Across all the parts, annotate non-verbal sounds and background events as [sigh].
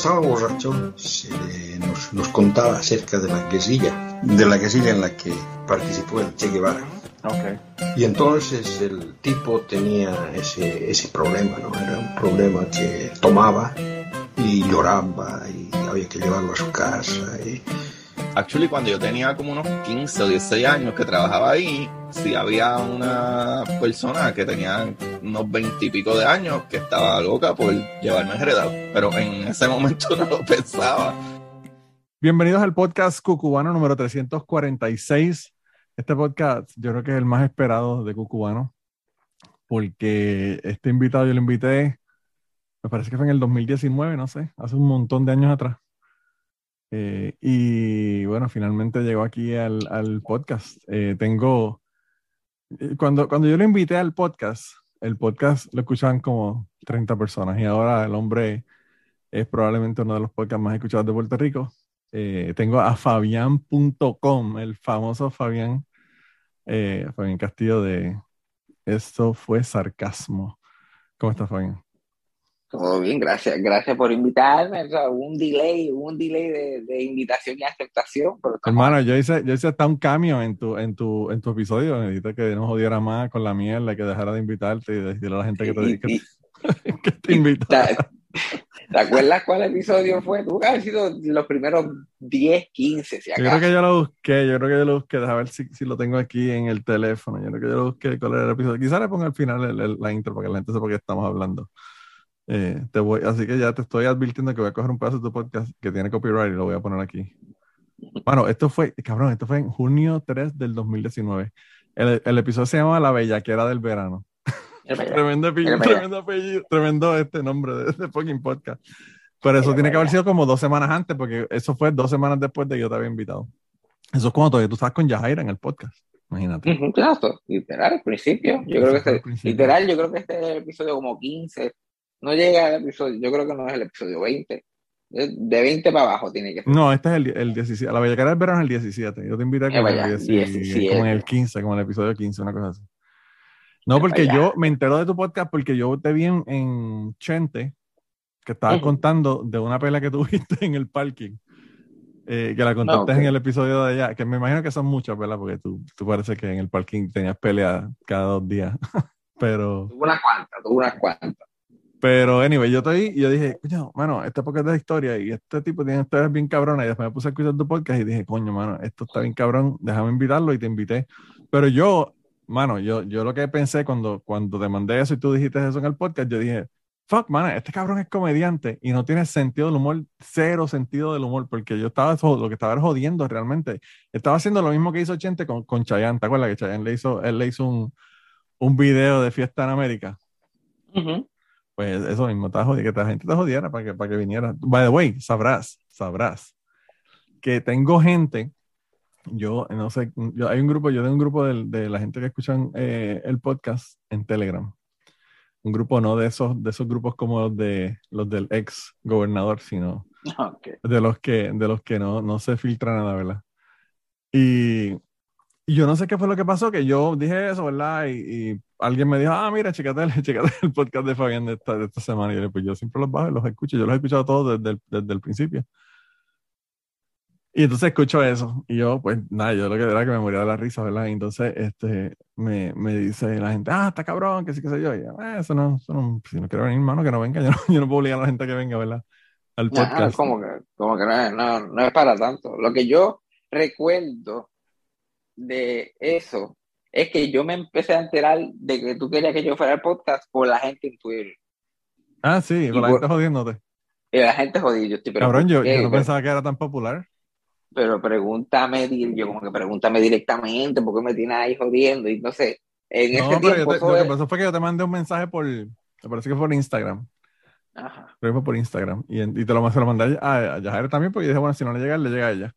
Estaba borracho, se nos, nos, contaba acerca de la guerrilla, de la guerrilla en la que participó el Che Guevara. Okay. Y entonces el tipo tenía ese, ese problema, ¿no? Era un problema que tomaba y lloraba y había que llevarlo a su casa. Y... Actually, cuando yo tenía como unos 15 o 16 años que trabajaba ahí, sí había una persona que tenía unos 20 y pico de años que estaba loca por llevarme heredado, pero en ese momento [laughs] no lo pensaba. Bienvenidos al podcast Cucubano número 346. Este podcast yo creo que es el más esperado de Cucubano, porque este invitado yo lo invité, me parece que fue en el 2019, no sé, hace un montón de años atrás. Eh, y bueno, finalmente llegó aquí al, podcast. Eh, tengo, eh, cuando, cuando yo lo invité al podcast, el podcast lo escuchaban como 30 personas y ahora el hombre es probablemente uno de los podcasts más escuchados de Puerto Rico. Tengo a fabián.com, el famoso Fabián, Fabián Castillo de Esto fue sarcasmo. ¿Cómo estás, Fabián? Todo bien, gracias, gracias por invitarme. O sea, un delay, un delay de, de, invitación y aceptación. Pero Hermano, yo hice, yo hice hasta un cambio en tu, en tu, en tu episodio. Necesito que no jodiera más con la mierda, que dejara de invitarte y decirle a la gente que te, y, que, y, [laughs] que te invitó. ¿Te, ¿Te acuerdas cuál episodio fue? Tuvo que haber sido los primeros 10, 15, si acaso. Yo creo que yo lo busqué, yo creo que yo lo busqué, déjame ver si, si lo tengo aquí en el teléfono. Yo creo que yo lo busqué cuál era el episodio. Quizá le ponga al final el, el, la intro para que la gente sepa qué estamos hablando. Eh, te voy, así que ya te estoy advirtiendo que voy a coger un pedazo de tu podcast que tiene copyright y lo voy a poner aquí. Bueno, esto fue, cabrón, esto fue en junio 3 del 2019. El, el episodio se llama La Bellaquera del Verano. [laughs] tremendo, apellido, tremendo apellido, tremendo este nombre de este fucking podcast. Pero eso tiene que haber sido como dos semanas antes, porque eso fue dos semanas después de que yo te había invitado. Eso es cuando todavía tú estabas con Yajaira en el podcast. Imagínate. Claro, literal, al principio. Yo creo que este, literal, yo creo que este es el episodio como 15. No llega al episodio, yo creo que no es el episodio 20. De 20 para abajo tiene que ser. No, este es el, el 17. La Bellacara del Verano es el 17. Yo te invito a que vaya, el 17, como en el 15, como en el episodio 15, una cosa así. No, porque yo me entero de tu podcast porque yo te vi en, en Chente, que estabas uh -huh. contando de una pelea que [laughs] tuviste en el parking. Eh, que la contaste no, okay. en el episodio de allá, que me imagino que son muchas, ¿verdad? Porque tú, tú parece que en el parking tenías peleas cada dos días. [laughs] Pero. Tuvo unas cuantas, tuvo unas cuantas. Pero, anyway, yo estoy y yo dije, coño, mano, este podcast es de historia y este tipo tiene historias bien cabronas. Y después me puse a escuchar tu podcast y dije, coño, mano, esto está bien cabrón, déjame invitarlo y te invité. Pero yo, mano, yo, yo lo que pensé cuando, cuando te mandé eso y tú dijiste eso en el podcast, yo dije, fuck, mano, este cabrón es comediante y no tiene sentido del humor, cero sentido del humor, porque yo estaba, lo que estaba jodiendo realmente. Estaba haciendo lo mismo que hizo Chente con, con Chayanne, ¿te acuerdas que Chayanne le hizo, él le hizo un, un video de fiesta en América? Uh -huh. Pues eso mismo, está jodido, que la gente te jodiera para que, para que viniera. By the way, sabrás, sabrás que tengo gente, yo no sé, yo, hay un grupo, yo tengo un grupo de, de la gente que escuchan eh, el podcast en Telegram. Un grupo no de esos, de esos grupos como los de los del ex gobernador, sino okay. de los que, de los que no, no se filtra nada, ¿verdad? Y, y, yo no sé qué fue lo que pasó, que yo dije eso, ¿verdad? Y, y alguien me dijo, ah, mira, chécate, [laughs] chécate el podcast de Fabián de esta, de esta semana. Y yo, pues yo siempre los bajo y los escucho. Yo los he escuchado todos desde el, desde el principio. Y entonces escucho eso. Y yo, pues nada, yo lo que era que me moría de la risa, ¿verdad? Y entonces este, me, me dice la gente, ah, está cabrón, que sí, que sé yo. Y yo, eh, eso no, eso no, si no quiere venir, hermano, que no venga. [laughs] Yo no, yo no puedo obligar a la gente a que venga, ¿verdad? Al podcast. No, como que, como que no, no, no es para tanto. Lo que yo recuerdo de eso es que yo me empecé a enterar de que tú querías que yo fuera al podcast por la gente en Twitter. Ah, sí, por la por, gente jodiéndote. Y la gente jodida. Yo estoy, pero Cabrón, yo, yo no pensaba que era tan popular. Pero pregúntame, yo como que pregúntame directamente, porque me tienes ahí jodiendo? Y no sé, en no, ese tiempo. Te, lo que pasó fue que yo te mandé un mensaje por, me parece que fue por Instagram. Ajá. Creo que fue por Instagram. Y, y te lo, se lo mandé a, a Yajaira también, porque yo dije, bueno, si no le llega, le llega a ella.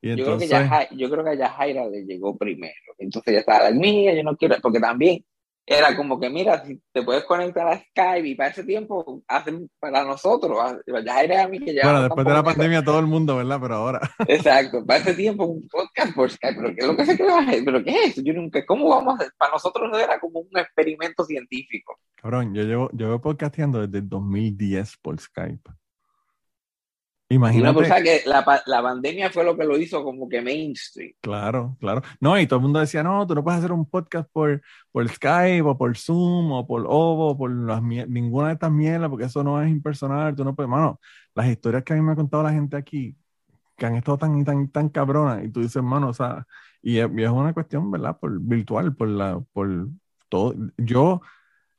Y yo, entonces... creo que Yajaira, yo creo que a Yajaira le llegó primero. Entonces ya estaba la mía, yo no quiero, porque también era como que, mira, si te puedes conectar a Skype y para ese tiempo hacen para nosotros, Yajaira a mí que ya... Bueno, después de la pandemia todo el mundo, ¿verdad? Pero ahora... [laughs] Exacto, para ese tiempo un podcast por Skype, pero ¿qué es lo que se? ¿Pero qué es eso? Yo nunca, ¿cómo vamos a hacer? Para nosotros no era como un experimento científico. Cabrón, yo llevo, yo llevo podcasteando desde el 2010 por Skype. Imagínate. Una que la, la, pandemia fue lo que lo hizo como que mainstream. Claro, claro. No, y todo el mundo decía, no, tú no puedes hacer un podcast por, por Skype o por Zoom o por Ovo, por las, ninguna de estas mierdas, porque eso no es impersonal, tú no puedes, mano, las historias que a mí me ha contado la gente aquí, que han estado tan, tan, tan cabronas, y tú dices, mano, o sea, y es, una cuestión, ¿verdad? Por virtual, por la, por todo. Yo,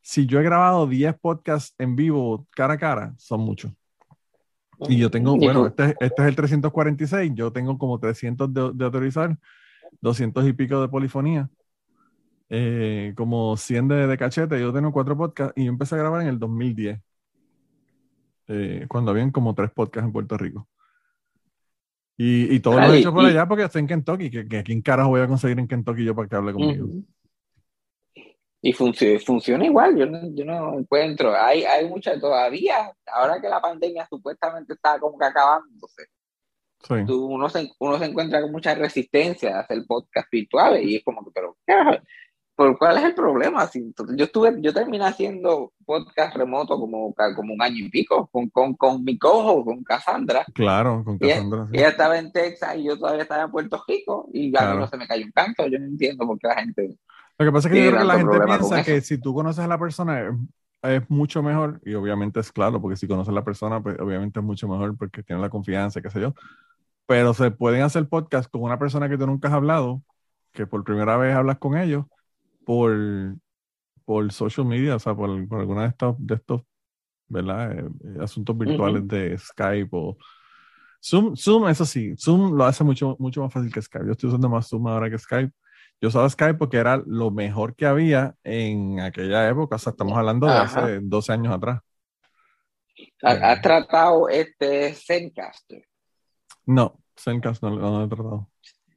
si yo he grabado 10 podcasts en vivo cara a cara, son muchos. Y yo tengo, bueno, este, este, es el 346, yo tengo como 300 de, de autorizar, 200 y pico de polifonía, eh, como 100 de, de, cachete, yo tengo cuatro podcasts y yo empecé a grabar en el 2010, eh, cuando habían como tres podcasts en Puerto Rico. Y, y todo lo he hecho por allá porque estoy en Kentucky, que, que aquí en carajo voy a conseguir en Kentucky yo para que hable conmigo. Y funciona, funciona igual, yo no, yo no encuentro, hay, hay mucha todavía, ahora que la pandemia supuestamente está como que acabándose, uno, se, uno se encuentra con mucha resistencia a hacer podcast virtuales y es como que, pero, ¿por cuál es el problema? yo estuve, yo terminé haciendo podcast remoto como, como un año y pico con, con, con mi cojo, con Cassandra. Claro, con Cassandra. Ella, estaba en Texas y yo todavía estaba en Puerto Rico y ya no se me cayó un canto, yo no entiendo por qué la gente lo que pasa es que yo creo que la gente piensa que si tú conoces a la persona es, mucho mejor, y obviamente es claro, porque si conoces a la persona, pues obviamente es mucho mejor porque tiene la confianza, qué sé yo. Pero se pueden hacer podcasts con una persona que tú nunca has hablado, que por primera vez hablas con ellos, por, por social media, o sea, por, alguna de estos, de estos ¿verdad? Eh, eh, asuntos virtuales de Skype o Zoom. Zoom, eso sí, Zoom lo hace mucho, mucho más fácil que Skype. Yo estoy usando más Zoom ahora que Skype yo usaba Skype porque era lo mejor que había en aquella época, o sea, estamos hablando de hace 12 años atrás. ¿Has tratado este Zencaster? No, Zencaster no, lo he tratado.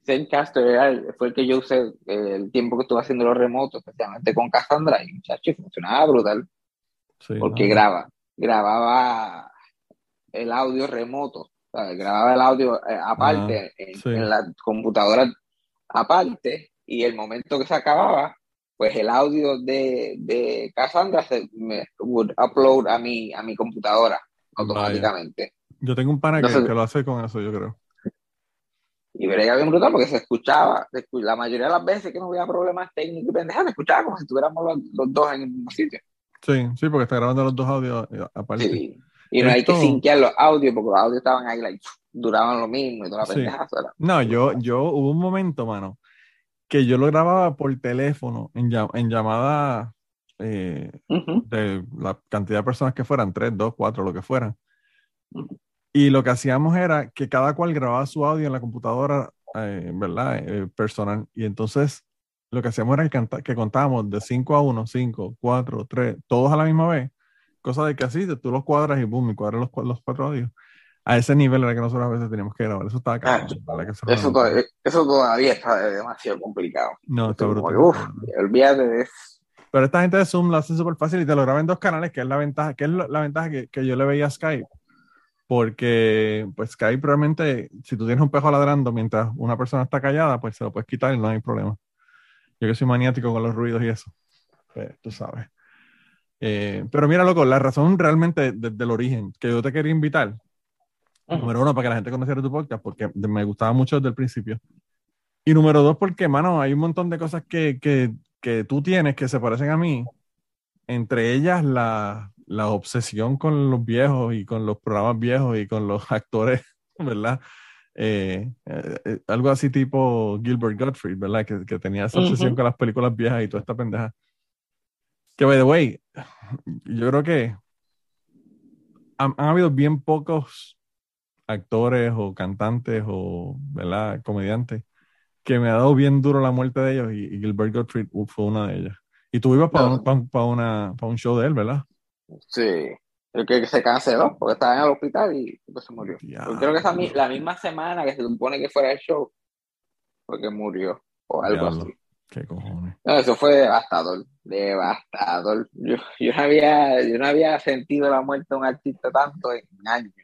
Zencaster fue el que yo usé el tiempo que estuve haciendo los remotos, especialmente con Cassandra, y muchacho, funcionaba brutal. porque graba, grababa el audio remoto, grababa el audio eh, aparte en, la computadora aparte y el momento que se acababa, pues el audio de, de Cassandra se me would upload a mi, a mi computadora automáticamente. Yo tengo un pana que, lo hace con eso, yo creo. Y vería bien brutal porque se escuchaba, la mayoría de las veces que no había problemas técnicos y pendejas, se escuchaba como si estuviéramos los, dos en el mismo sitio. Sí, sí, porque está grabando los dos audios eh, aparte. Sí. Y no hay que sinquear los audios porque los audios estaban ahí, like, duraban lo mismo y toda la pendeja. No, yo, yo hubo un momento, mano, que yo lo grababa por teléfono en, en llamada eh, de la cantidad de personas que fueran, tres, dos, cuatro, lo que fueran. Y lo que hacíamos era que cada cual grababa su audio en la computadora, eh, ¿verdad? Eh, personal. Y entonces lo que hacíamos era que, que contábamos de 5 a 1, 5, 4, 3, todos a la misma vez. Cosa de que así, tú los cuadras y boom, y cuadras los, los cuatro audios a ese nivel era que nosotros a veces teníamos que grabar. Eso estaba ah, eso, todavía, eso, todavía está demasiado complicado. No, está brutal. Uf, olvídate de eso. Pero esta gente de Zoom lo hace súper fácil y te lo graba en dos canales, que es la ventaja, que es la ventaja que, que, yo le veía a Skype. Porque, pues, Skype realmente, si tú tienes un pejo ladrando mientras una persona está callada, pues se lo puedes quitar y no hay problema. Yo que soy maniático con los ruidos y eso. Pues, tú sabes. Eh, pero mira, loco, la razón realmente desde el origen que yo te quería invitar Número uno, para que la gente conociera tu podcast, porque me gustaba mucho desde el principio. Y número dos, porque, mano, hay un montón de cosas que, que, que tú tienes que se parecen a mí. Entre ellas, la, la, obsesión con los viejos y con los programas viejos y con los [laughs] actores, ¿verdad? Eh, eh, eh, algo así tipo Gilbert Gottfried, ¿verdad? Que, que tenía esa obsesión con las películas viejas y toda esta pendeja. Que, by the way, yo creo que han, han habido bien pocos actores o cantantes o ¿verdad? comediantes que me ha dado bien duro la muerte de ellos y, Gilbert Gottfried fue una de ellas. Y tú ibas para, un, para, un show de él, ¿verdad? Sí, el que se canceló porque estaba en el hospital y pues se murió. creo que esa, la misma semana que se supone que fuera el show, porque murió o algo así. ¿Qué cojones? No, eso fue devastador, devastador. Yo, yo, no había, yo no había sentido la muerte de un artista tanto en años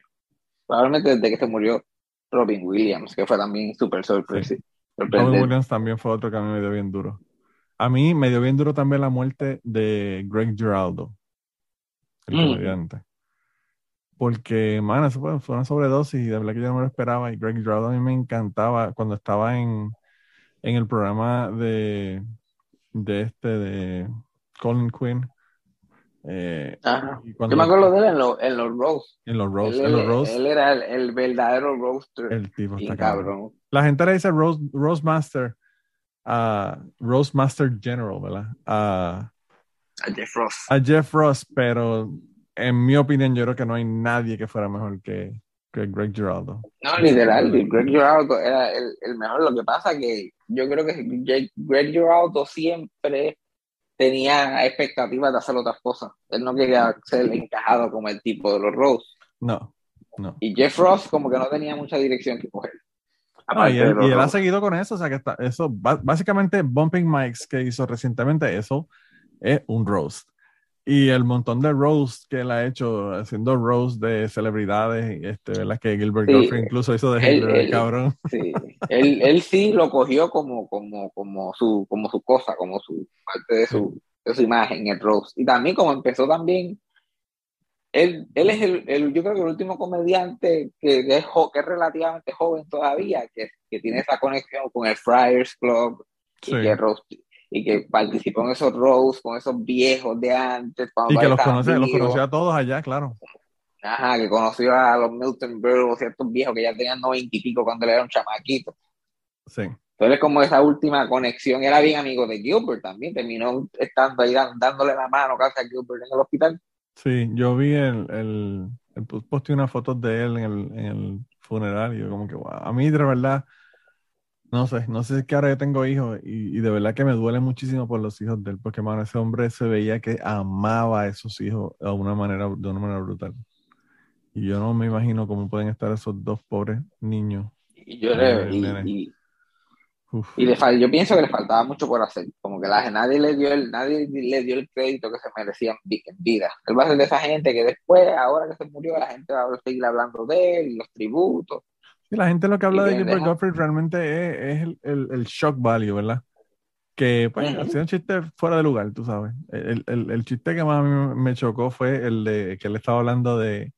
probablemente desde que se murió Robin Williams, que fue también súper sorpresivo. Robin Williams también fue otro que a mí me dio bien duro. A mí me dio bien duro también la muerte de Greg Giraldo, el mm. comediante. porque, man, eso fue, una sobredosis y de verdad que yo no me lo esperaba. Y Greg Giraldo a mí me encantaba cuando estaba en, en el programa de, de este, de Colin Quinn. Eh, yo me acuerdo de él en, los en los Rose. En los Rose. Él, en los Rose. él era el, verdadero roaster. El tipo está cabrón. La gente le dice Rose, Rose Master a Rose Master General, ¿verdad? A, a Jeff Ross. A Jeff Ross, pero en mi opinión, yo creo que no hay nadie que fuera mejor que, Greg Giraldo. No, literal, Greg Giraldo era el, el, mejor. Lo que pasa que yo creo que Greg Giraldo siempre tenía expectativas de hacer otras cosas. Él no quería ser encajado como el tipo de los Rose. No, no. Y Jeff Ross como que no tenía mucha dirección que coger. y, él, ha seguido con eso, o sea que está, eso, básicamente Bumping Mics que hizo recientemente, eso es un roast y el montón de roast que él ha hecho haciendo roast de celebridades, este, ¿verdad? Que Gilbert sí, incluso hizo de Hitler, cabrón. Sí, él, él, sí lo cogió como, como, como, su, como su cosa, como su parte de su, de su imagen, el roast. Y también como empezó también, él, él es el, el yo creo que el último comediante que, que, es, que es relativamente joven todavía, que, que tiene esa conexión con el Friars Club, y que roast, y que participó en esos rows con esos viejos de antes. Y que los conoce, los conoció a todos allá, claro. Ajá, que conoció a los Milton Berle, ciertos viejos que ya tenían noventa y pico cuando él era un chamaquito. Sí. Entonces, como esa última conexión, era bien amigo de Gilbert también, terminó estando ahí dándole la mano casi a Gilbert en el hospital. Sí, yo vi el, el, el posté una foto de él en el, en el funeral y yo como que, wow, a mí de verdad no sé, no sé si es que ahora yo tengo hijos y, de verdad que me duele muchísimo por los hijos de él, porque man, ese hombre se veía que amaba a esos hijos de una manera, de una manera brutal. Y yo no me imagino cómo pueden estar esos dos pobres niños. Y yo le, y, y, le yo pienso que le faltaba mucho por hacer, como que la, nadie le dio el, nadie le dio el crédito que se merecía en vida. Él va a ser de esa gente que después, ahora que se murió, la gente va a seguir hablando de él, los tributos la gente lo que habla de Gilbert Gottfried realmente es, el, shock value, ¿verdad? Que pues, ha sido un chiste fuera de lugar, tú sabes. El, chiste que más a mí me chocó fue el de que él estaba hablando de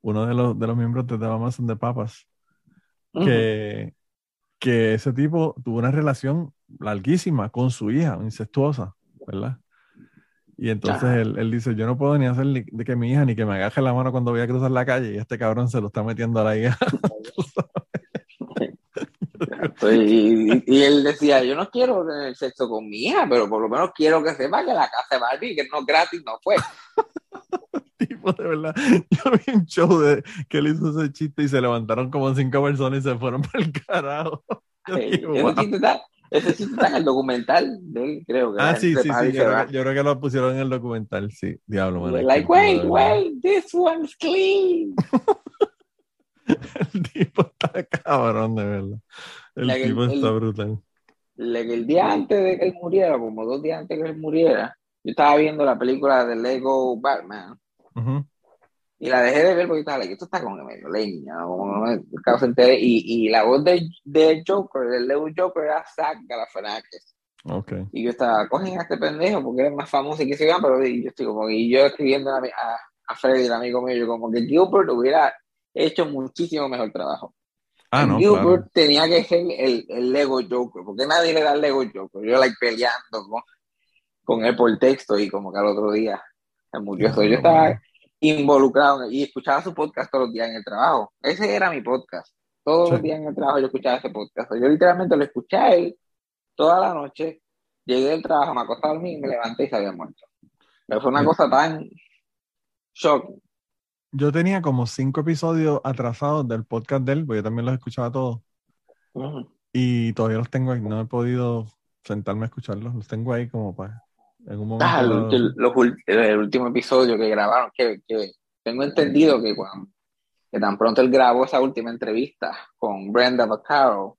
uno de los, de los miembros de The Amazon de Papas. que, que ese tipo tuvo una relación larguísima con su hija, incestuosa, ¿verdad? Y entonces él, él, dice, yo no puedo ni hacer de que mi hija ni que me agaje la mano cuando voy a cruzar la calle y este cabrón se lo está metiendo a la hija. [laughs] y, él decía, yo no quiero tener sexo con mi hija, pero por lo menos quiero que sepa que la casa de Barbie, que no gratis, no fue. [laughs] tipo, de verdad, yo vi un show de que él hizo ese chiste y se levantaron como cinco personas y se fueron [laughs] para el carajo. Ese chiste está en el documental de él, creo que. Ah, sí, sí, sí. Yo creo, que lo pusieron en el documental, sí. Diablo, man. Like, wait, wait, this one's clean. [laughs] el tipo está cabrón, de verdad. El tipo está brutal. el día antes de que él muriera, como dos días antes de que él muriera, yo estaba viendo la película de Lego Batman. Y la dejé de ver porque estaba, esto está como medio leña, como no me entere. Y, y la voz de, de Joker, del Lego Joker, era Zack Galifianakis. Okay. Y yo estaba, cogen a este pendejo porque es más famoso y que se vean, pero yo estoy como, y yo escribiendo a, a, Freddy, el amigo mío, yo como que Gilbert hubiera hecho muchísimo mejor trabajo. Ah, no, Gilbert tenía que ser el, el, Lego Joker, porque nadie le da el Lego Joker. Yo like peleando con, con él por texto y como que al otro día se murió. yo estaba involucrado y escuchaba su podcast todos los días en el trabajo. Ese era mi podcast. Todos los días en el trabajo yo escuchaba ese podcast. Yo literalmente lo escuché a él toda la noche. Llegué del trabajo, me acosté a dormir, me levanté y se había muerto. Pero fue una cosa tan shock. Yo tenía como cinco episodios atrasados del podcast de él, porque yo también los escuchaba todos. Y todavía los tengo ahí. No he podido sentarme a escucharlos. Los tengo ahí como para en un momento. Ah, el, último estudio que grabaron, que, tengo entendido que, cuando, que tan pronto él grabó esa última entrevista con Brenda Vaccaro,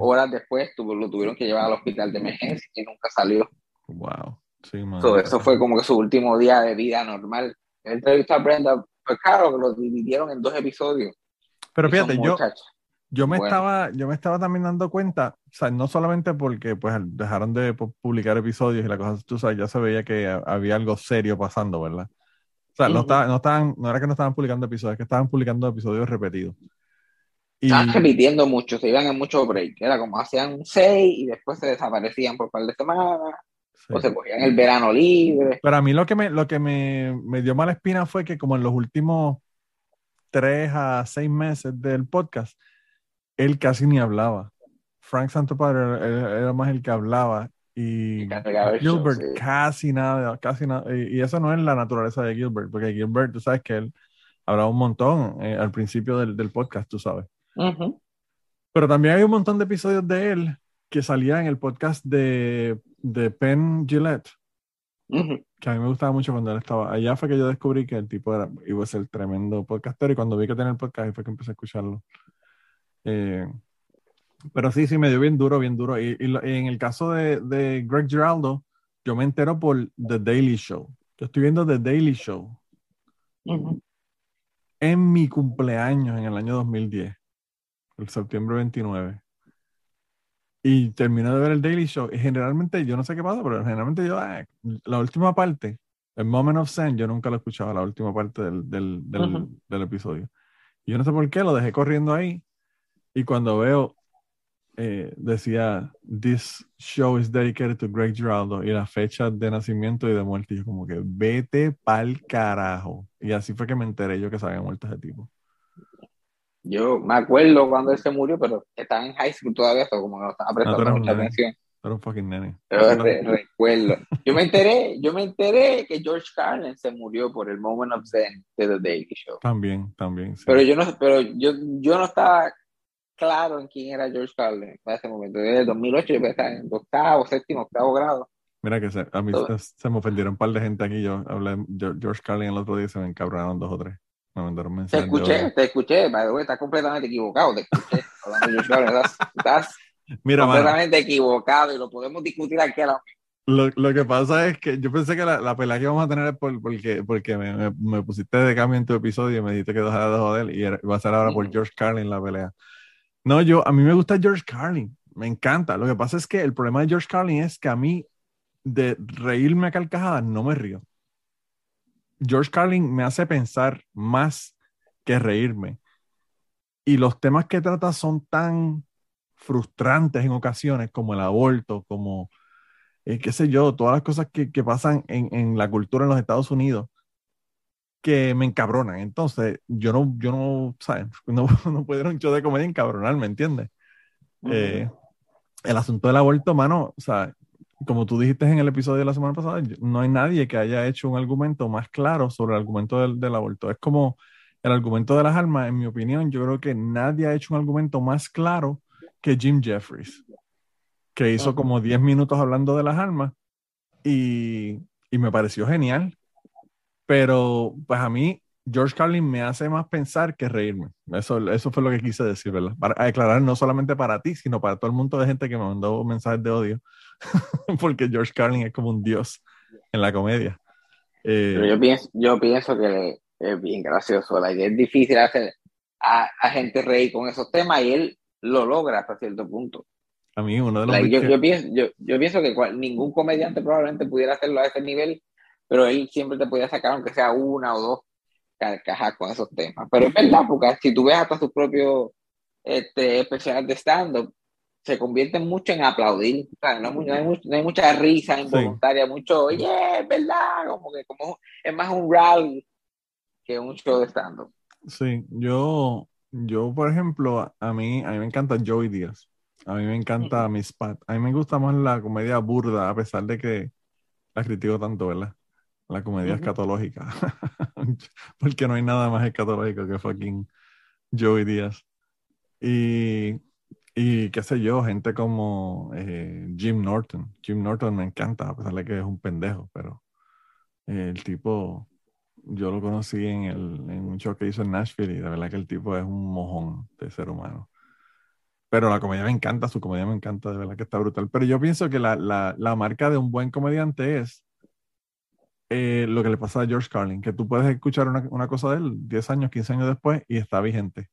horas después lo tuvieron que llevar al hospital de emergencia y nunca salió. Wow. Sí, eso fue como que su último día de vida normal. Él entrevistó a Brenda Vaccaro, que lo dividieron en dos episodios. Pero fíjate, yo, yo me, estaba, yo me estaba también dando cuenta, o sea, no solamente porque pues dejaron de publicar episodios y la cosa, tú sabes, ya se veía que había algo serio pasando, ¿verdad? sea, no, no, estaban, no era que no estaban publicando episodios, es que estaban publicando episodios repetidos. Y... Estaban repitiendo mucho, se iban en mucho break. Era como hacían seis y después se desaparecían por un par de semanas. O se cogían el verano libre. Pero a mí lo que me, lo que me, me dio mala espina fue que como en los últimos tres a seis meses del podcast, él casi ni hablaba. Frank Santopadre era, era más el que hablaba y Gilbert casi nada, casi nada. Y, eso no es la naturaleza de Gilbert, porque Gilbert, tú sabes que él hablaba un montón eh, al principio del, del, podcast, tú sabes. Pero también hay un montón de episodios de él que salían en el podcast de, de Penn Gillette, que a mí me gustaba mucho cuando él estaba allá. Fue que yo descubrí que el tipo era, iba a ser tremendo podcaster y cuando vi que tenía el podcast fue que empecé a escucharlo. Eh, pero sí, sí, me dio bien duro, bien duro. Y, en el caso de, de, Greg Giraldo, yo me entero por The Daily Show. Yo estoy viendo The Daily Show en mi cumpleaños en el año 2010, el septiembre 29. Y termino de ver el Daily Show. Y generalmente, yo no sé qué pasa, pero generalmente yo, ah, la última parte, el Moment of Zen, yo nunca lo escuchaba, la última parte del, del, del, del episodio. Y yo no sé por qué, lo dejé corriendo ahí. Y cuando veo eh, decía, this show is dedicated to Greg Giraldo y la fecha de nacimiento y de muerte. Y yo como que vete pa'l carajo. Y así fue que me enteré yo que se había muerto ese tipo. Yo me acuerdo cuando él se murió, pero estaba en high school todavía, esto como que no estaba prestando mucha atención. Era un fucking nene. Pero recuerdo. Yo me enteré, yo me enteré que George Carlin se murió por el Moment of Zen de The Daily Show. También, también. Pero yo no, pero yo, yo no estaba claro en quién era George Carlin en ese momento. Desde el 2008 yo estaba en octavo, séptimo, octavo grado. Mira que se, a mí se, me ofendieron un par de gente aquí. Yo hablé de George Carlin el otro día y se me encabronaron dos o tres. Me mandaron mensajes. Te escuché, te escuché. The estás completamente equivocado. Te escuché hablando de George Carlin. Estás, Mira, completamente equivocado y lo podemos discutir aquí a la lo, lo, que pasa es que yo pensé que la, la pelea que vamos a tener es por, porque, porque me, me, pusiste de cambio en tu episodio y me dijiste que dejara de joder y va a ser ahora por George Carlin la pelea. No, yo, a mí me gusta George Carlin, me encanta. Lo que pasa es que el problema de George Carlin es que a mí de reírme a carcajadas no me río. George Carlin me hace pensar más que reírme. Y los temas que trata son tan frustrantes en ocasiones, como el aborto, como, eh, qué sé yo, todas las cosas que, pasan en, la cultura en los Estados Unidos, que me encabronan. Entonces, yo no, yo no, ¿sabes? [laughs] No, no puedo ir a un show de comedia encabronar, ¿me entiendes? Eh, el asunto del aborto, mano, o sea, como tú dijiste en el episodio de la semana pasada, no hay nadie que haya hecho un argumento más claro sobre el argumento del, del aborto. Es como el argumento de las armas, en mi opinión, yo creo que nadie ha hecho un argumento más claro que Jim Jeffries, que hizo como 10 minutos hablando de las armas y, y me pareció genial. Pero, pues a mí, George Carlin me hace más pensar que reírme. Eso, eso fue lo que quise decir, ¿verdad? Para aclarar no solamente para ti, sino para todo el mundo de gente que me mandó mensajes de odio. [laughs] Porque George Carlin es como un dios en la comedia. Pero yo pienso, yo pienso que es bien gracioso. La idea es difícil hacer a, a, gente reír con esos temas y él lo logra hasta cierto punto. A mí, uno de los. yo, yo, pienso, yo, yo, pienso que ningún comediante probablemente pudiera hacerlo a ese nivel pero él siempre te podía sacar aunque sea una o dos carcajas con esos temas. Pero es verdad, porque si tú ves hasta sus propios este, especiales de stand-up, se convierten mucho en aplaudir. no, hay mucha risa involuntaria, mucho, oye, es verdad, como que como es más un rally que un show de stand-up. Sí, yo, yo, por ejemplo, a mí, a mí me encanta Joey Díaz. A mí me encanta Miss Pat. A mí me gusta más la comedia burda, a pesar de que la critico tanto, ¿verdad? La comedia escatológica. [laughs] Porque no hay nada más escatológico que fucking Joey Díaz. Y, y qué sé yo, gente como eh, Jim Norton. Jim Norton me encanta, a pesar de que es un pendejo, pero el tipo, yo lo conocí en, el, en un show que hizo en Nashville y de verdad que el tipo es un mojón de ser humano. Pero la comedia me encanta, su comedia me encanta, de verdad que está brutal. Pero yo pienso que la, la, la marca de un buen comediante es eh, lo que le pasa a George Carlin, que tú puedes escuchar una, una, cosa de él 10 años, 15 años después y está vigente.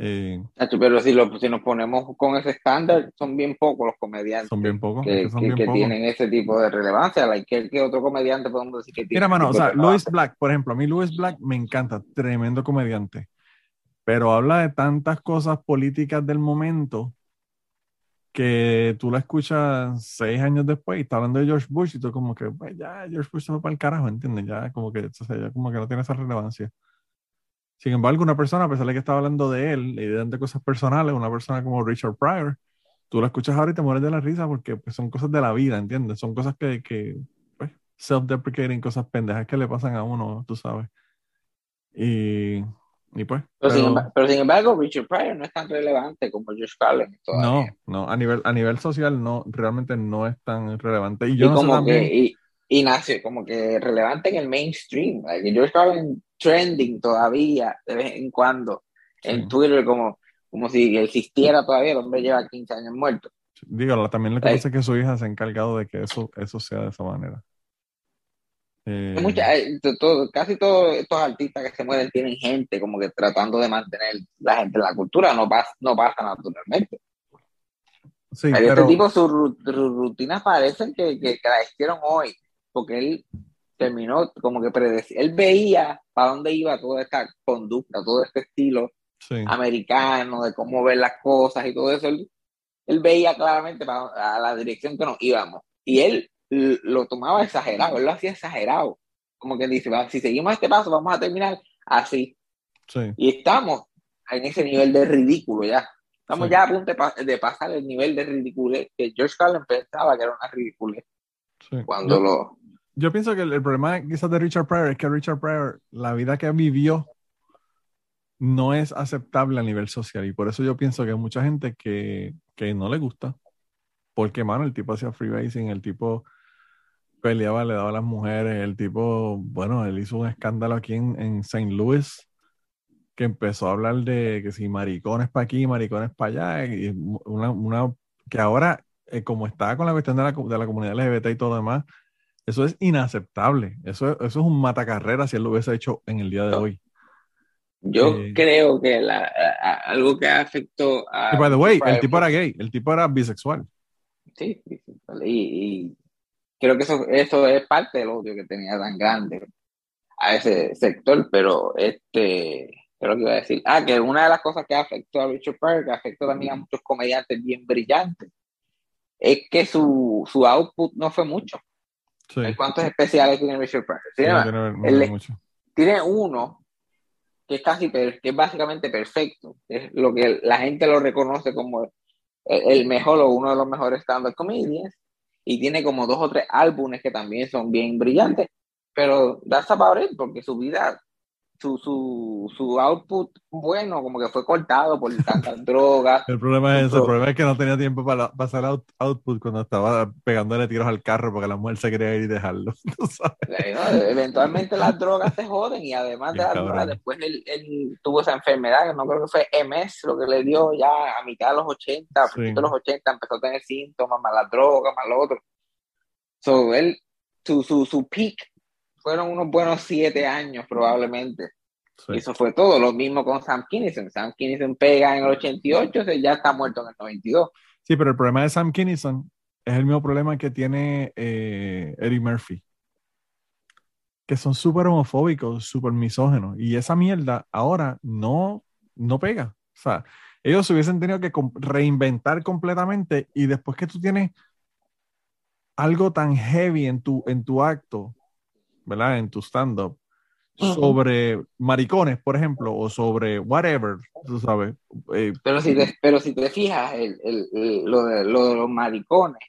Eh, pero si, lo, si nos ponemos con ese estándar, son bien pocos los comediantes son bien pocos, que, tienen ese tipo de relevancia. Like, ¿qué, otro comediante podemos decir que tiene? Mira, mano, o sea, Louis Black, por ejemplo, a mí Louis Black me encanta, tremendo comediante, pero habla de tantas cosas políticas del momento que tú la escuchas seis años después y está hablando de George Bush y tú como que, pues ya, George Bush se fue para el carajo, ¿entiendes? Ya como que, o sea, ya como que no tiene esa relevancia. Sin embargo, una persona, a pesar de que estaba hablando de él y de cosas personales, una persona como Richard Pryor, tú la escuchas ahora y te mueres de la risa porque pues, son cosas de la vida, ¿entiendes? Son cosas que, que pues, self-deprecating, cosas pendejas que le pasan a uno, tú sabes. Y, y pues. Pero, Sin embargo, Richard Pryor no es tan relevante como Josh Carlin. No, no, a nivel, a nivel social no, realmente no es tan relevante. Y yo como que, y, nace como que relevante en el mainstream. Like, George Carlin trending todavía de vez en cuando en Twitter como, como si existiera todavía, el hombre lleva 15 años muerto. Digo, también lo que pasa es que su hija se ha encargado de que eso, eso sea de esa manera. Eh... todo, casi todos estos artistas que se mueren tienen gente como que tratando de mantener la gente en la cultura, no pasa, no pasa naturalmente. Sí, Este tipo, sus rutinas parecen que, que, que la hicieron hoy, porque él terminó como que predecía, él veía para dónde iba toda esta conducta, todo este estilo americano de cómo ver las cosas y todo eso, él, veía claramente a la dirección que nos íbamos. Y él lo tomaba exagerado, él lo hacía exagerado. Como que dice, si seguimos este paso, vamos a terminar así. Y estamos en ese nivel de ridículo ya. Estamos ya a punto de, pasar el nivel de ridículo que George Carlin pensaba que era una ridícula. Cuando lo yo pienso que el, problema quizás de Richard Pryor es que Richard Pryor, la vida que vivió, no es aceptable a nivel social. Y por eso yo pienso que hay mucha gente que, que no le gusta. Porque, mano, el tipo hacía freebasing, el tipo peleaba, le daba a las mujeres, el tipo, bueno, él hizo un escándalo aquí en, en St. Louis que empezó a hablar de que si maricones para aquí, maricones para allá, y una, una que ahora, eh, como está con la cuestión de la, de la comunidad LGBT y todo demás, eso es inaceptable. Eso, eso es un matacarrera si él lo hubiese hecho en el día de hoy. Yo eh, creo que la, algo que afectó a. by the way, el tipo era gay, el tipo era bisexual. Sí, y, creo que eso, eso es parte del odio que tenía tan grande a ese sector, pero este. Creo que iba a decir. Ah, que una de las cosas que afectó a Richard que afectó también a muchos comediantes bien brillantes, es que su, su output no fue mucho. ¿Cuántos especiales tiene Richard Pryor? tiene, uno que es casi que es básicamente perfecto. Es lo que la gente lo reconoce como el mejor o uno de los mejores stand-up comedians. Y tiene como dos o tres álbumes que también son bien brillantes. Pero that's about it, porque su vida su, su, su output bueno, como que fue cortado por tantas [laughs] drogas. El problema es eso, el problema es que no tenía tiempo para pasar out, output cuando estaba pegándole tiros al carro porque la mujer se quería ir y dejarlo. [laughs] eventualmente las drogas te joden y además de las drogas, después él, él, tuvo esa enfermedad, no creo que fue MS, lo que le dio ya a mitad de los 80, a principios de los 80 empezó a tener síntomas, más las drogas, más lo otro. So, él, su, su, su peak fueron unos buenos siete años probablemente. Eso fue todo. Lo mismo con Sam Kinison. Sam Kinison pega en el 88, ya está muerto en el 92. Sí, pero el problema de Sam Kinison es el mismo problema que tiene eh, Eddie Murphy. Que son súper homofóbicos, súper misógenos. Y esa mierda ahora no, no pega. O sea, ellos se hubiesen tenido que reinventar completamente y después que tú tienes algo tan heavy en tu, en tu acto, ¿verdad? En tu stand-up, sobre maricones, por ejemplo, o sobre whatever, tú sabes. Eh, pero, si te, pero si te fijas, el, el, lo, de, lo, de, los maricones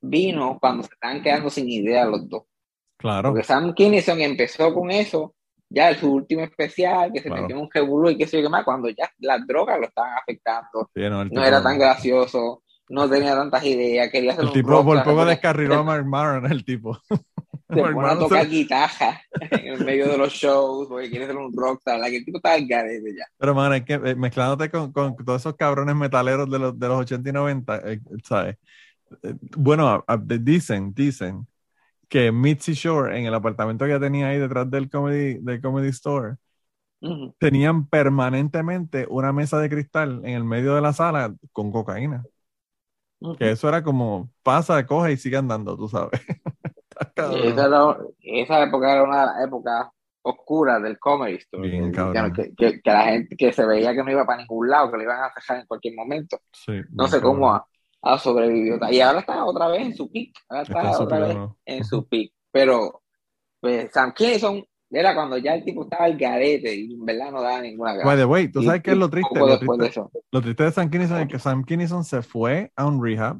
vino cuando se estaban quedando sin idea los dos. Claro. Porque Sam Kinison empezó con eso, ya en su último especial, que se metió en un jebulo y qué sé yo qué más, cuando ya las drogas lo estaban afectando. no, era tan gracioso, no tenía tantas ideas, quería hacer el tipo por poco descarriló a Mark Maron, el tipo. [laughs] Se pone a tocar guitarra en medio de los shows porque quiere ser un rockstar. La que el tipo está al garete ya. Pero, man, es que eh, mezclándote con, con, todos esos cabrones metaleros de los, de los 80 y 90, eh, ¿sabes? Eh, bueno, dicen, dicen que Mitzi Shore, en el apartamento que tenía ahí detrás del Comedy, del comedy Store, tenían permanentemente una mesa de cristal en el medio de la sala con cocaína. Que eso era como pasa, coge y sigue andando, tú sabes. [laughs] esa, época era una época oscura del comedy que, que, la gente que se veía que no iba para ningún lado, que lo iban a dejar en cualquier momento. no sé cómo ha, ha, sobrevivido. Y ahora está otra vez en su pick. Ahora está, otra vez en su pick. Pero pues, Sam Kinison era cuando ya el tipo estaba al garete y en verdad no daba ninguna gracia. By the way, ¿tú sabes qué es lo triste? Lo triste, de lo triste, de Sam Kinison es que Sam Kinison se fue a un rehab,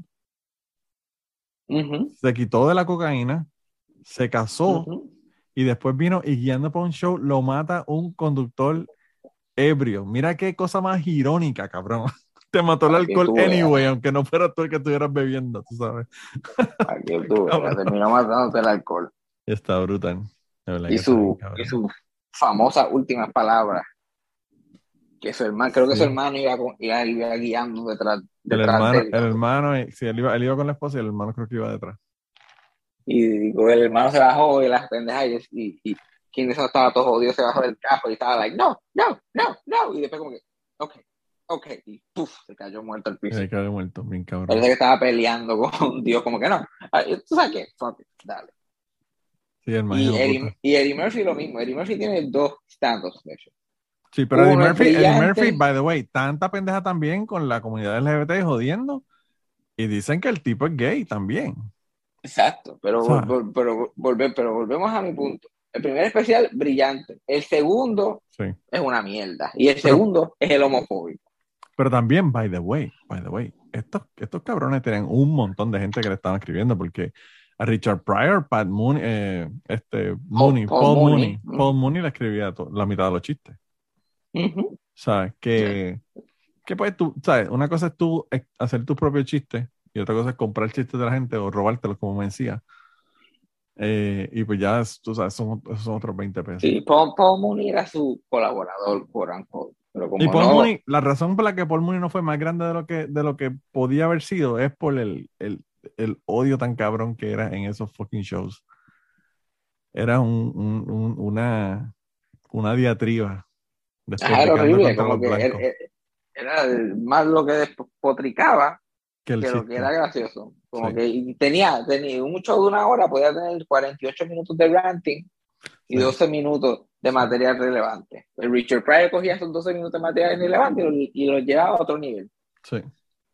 se quitó de la cocaína, se casó y después vino y guiando para un show lo mata un conductor ebrio. Mira qué cosa más irónica, cabrón. [laughs] Te mató el alcohol anyway, aunque no fuera tú el que estuvieras bebiendo, tú sabes. [laughs] Aquí tú, [laughs] terminó matándote el alcohol. Está brutal. Y su, y su famosa última palabra que su hermano, creo que su hermano iba, iba, guiando detrás, el hermano, El hermano, sí, él iba, él iba con la esposa y el hermano creo que iba detrás. Y digo, el hermano se bajó y las pendejas y, y, quien estaba todo jodido se bajó del carro y estaba like, no, no, no, no. Y después como que, ok, ok. Y puf, se cayó muerto al piso. Se cayó muerto, bien cabrón. Parece que estaba peleando [laughs] con Dios, como que no. ¿Tú sabes qué? Fuck it, dale. Sí, el y, Eddie, y Eddie Murphy lo mismo. Eddie Murphy tiene dos stands, de hecho. Sí, pero Eddie Murphy, Eddie Murphy, by the way, tanta pendeja también con la comunidad LGBT jodiendo. Y dicen que el tipo es gay también. Exacto, pero, pero, volver, pero volvemos a mi punto. El primer especial, brillante. El segundo es una mierda. Y el segundo es el homofóbico. Pero también, by the way, by the way, estos, estos cabrones tienen un montón de gente que le estaban escribiendo porque a Richard Pryor, Pat Mooney, eh, este, Mooney, Paul, Mooney, Paul Mooney le escribía la mitad de los chistes. ¿Sabes? Que, que pues tú, ¿sabes? Una cosa es tú hacer tus propios chistes y otra cosa es comprar chistes de la gente o robártelos, como me decía. Eh, y pues ya, tú sabes, son, son otros 20 pesos. Sí, Paul, Mooney era su colaborador, por Pero como y Paul Mooney, la razón por la que Paul Mooney no fue más grande de lo que, de lo que podía haber sido es por el, el, el odio tan cabrón que era en esos fucking shows. Era un, un, una, una diatriba. Ah, era horrible, como que era, era, más lo que despotricaba que, lo que era gracioso. Como que tenía, tenía show de una hora, podía tener 48 minutos de ranting y 12 minutos de material relevante. El Richard Pryor cogía esos 12 minutos de material relevante y lo, llevaba a otro nivel. Sí,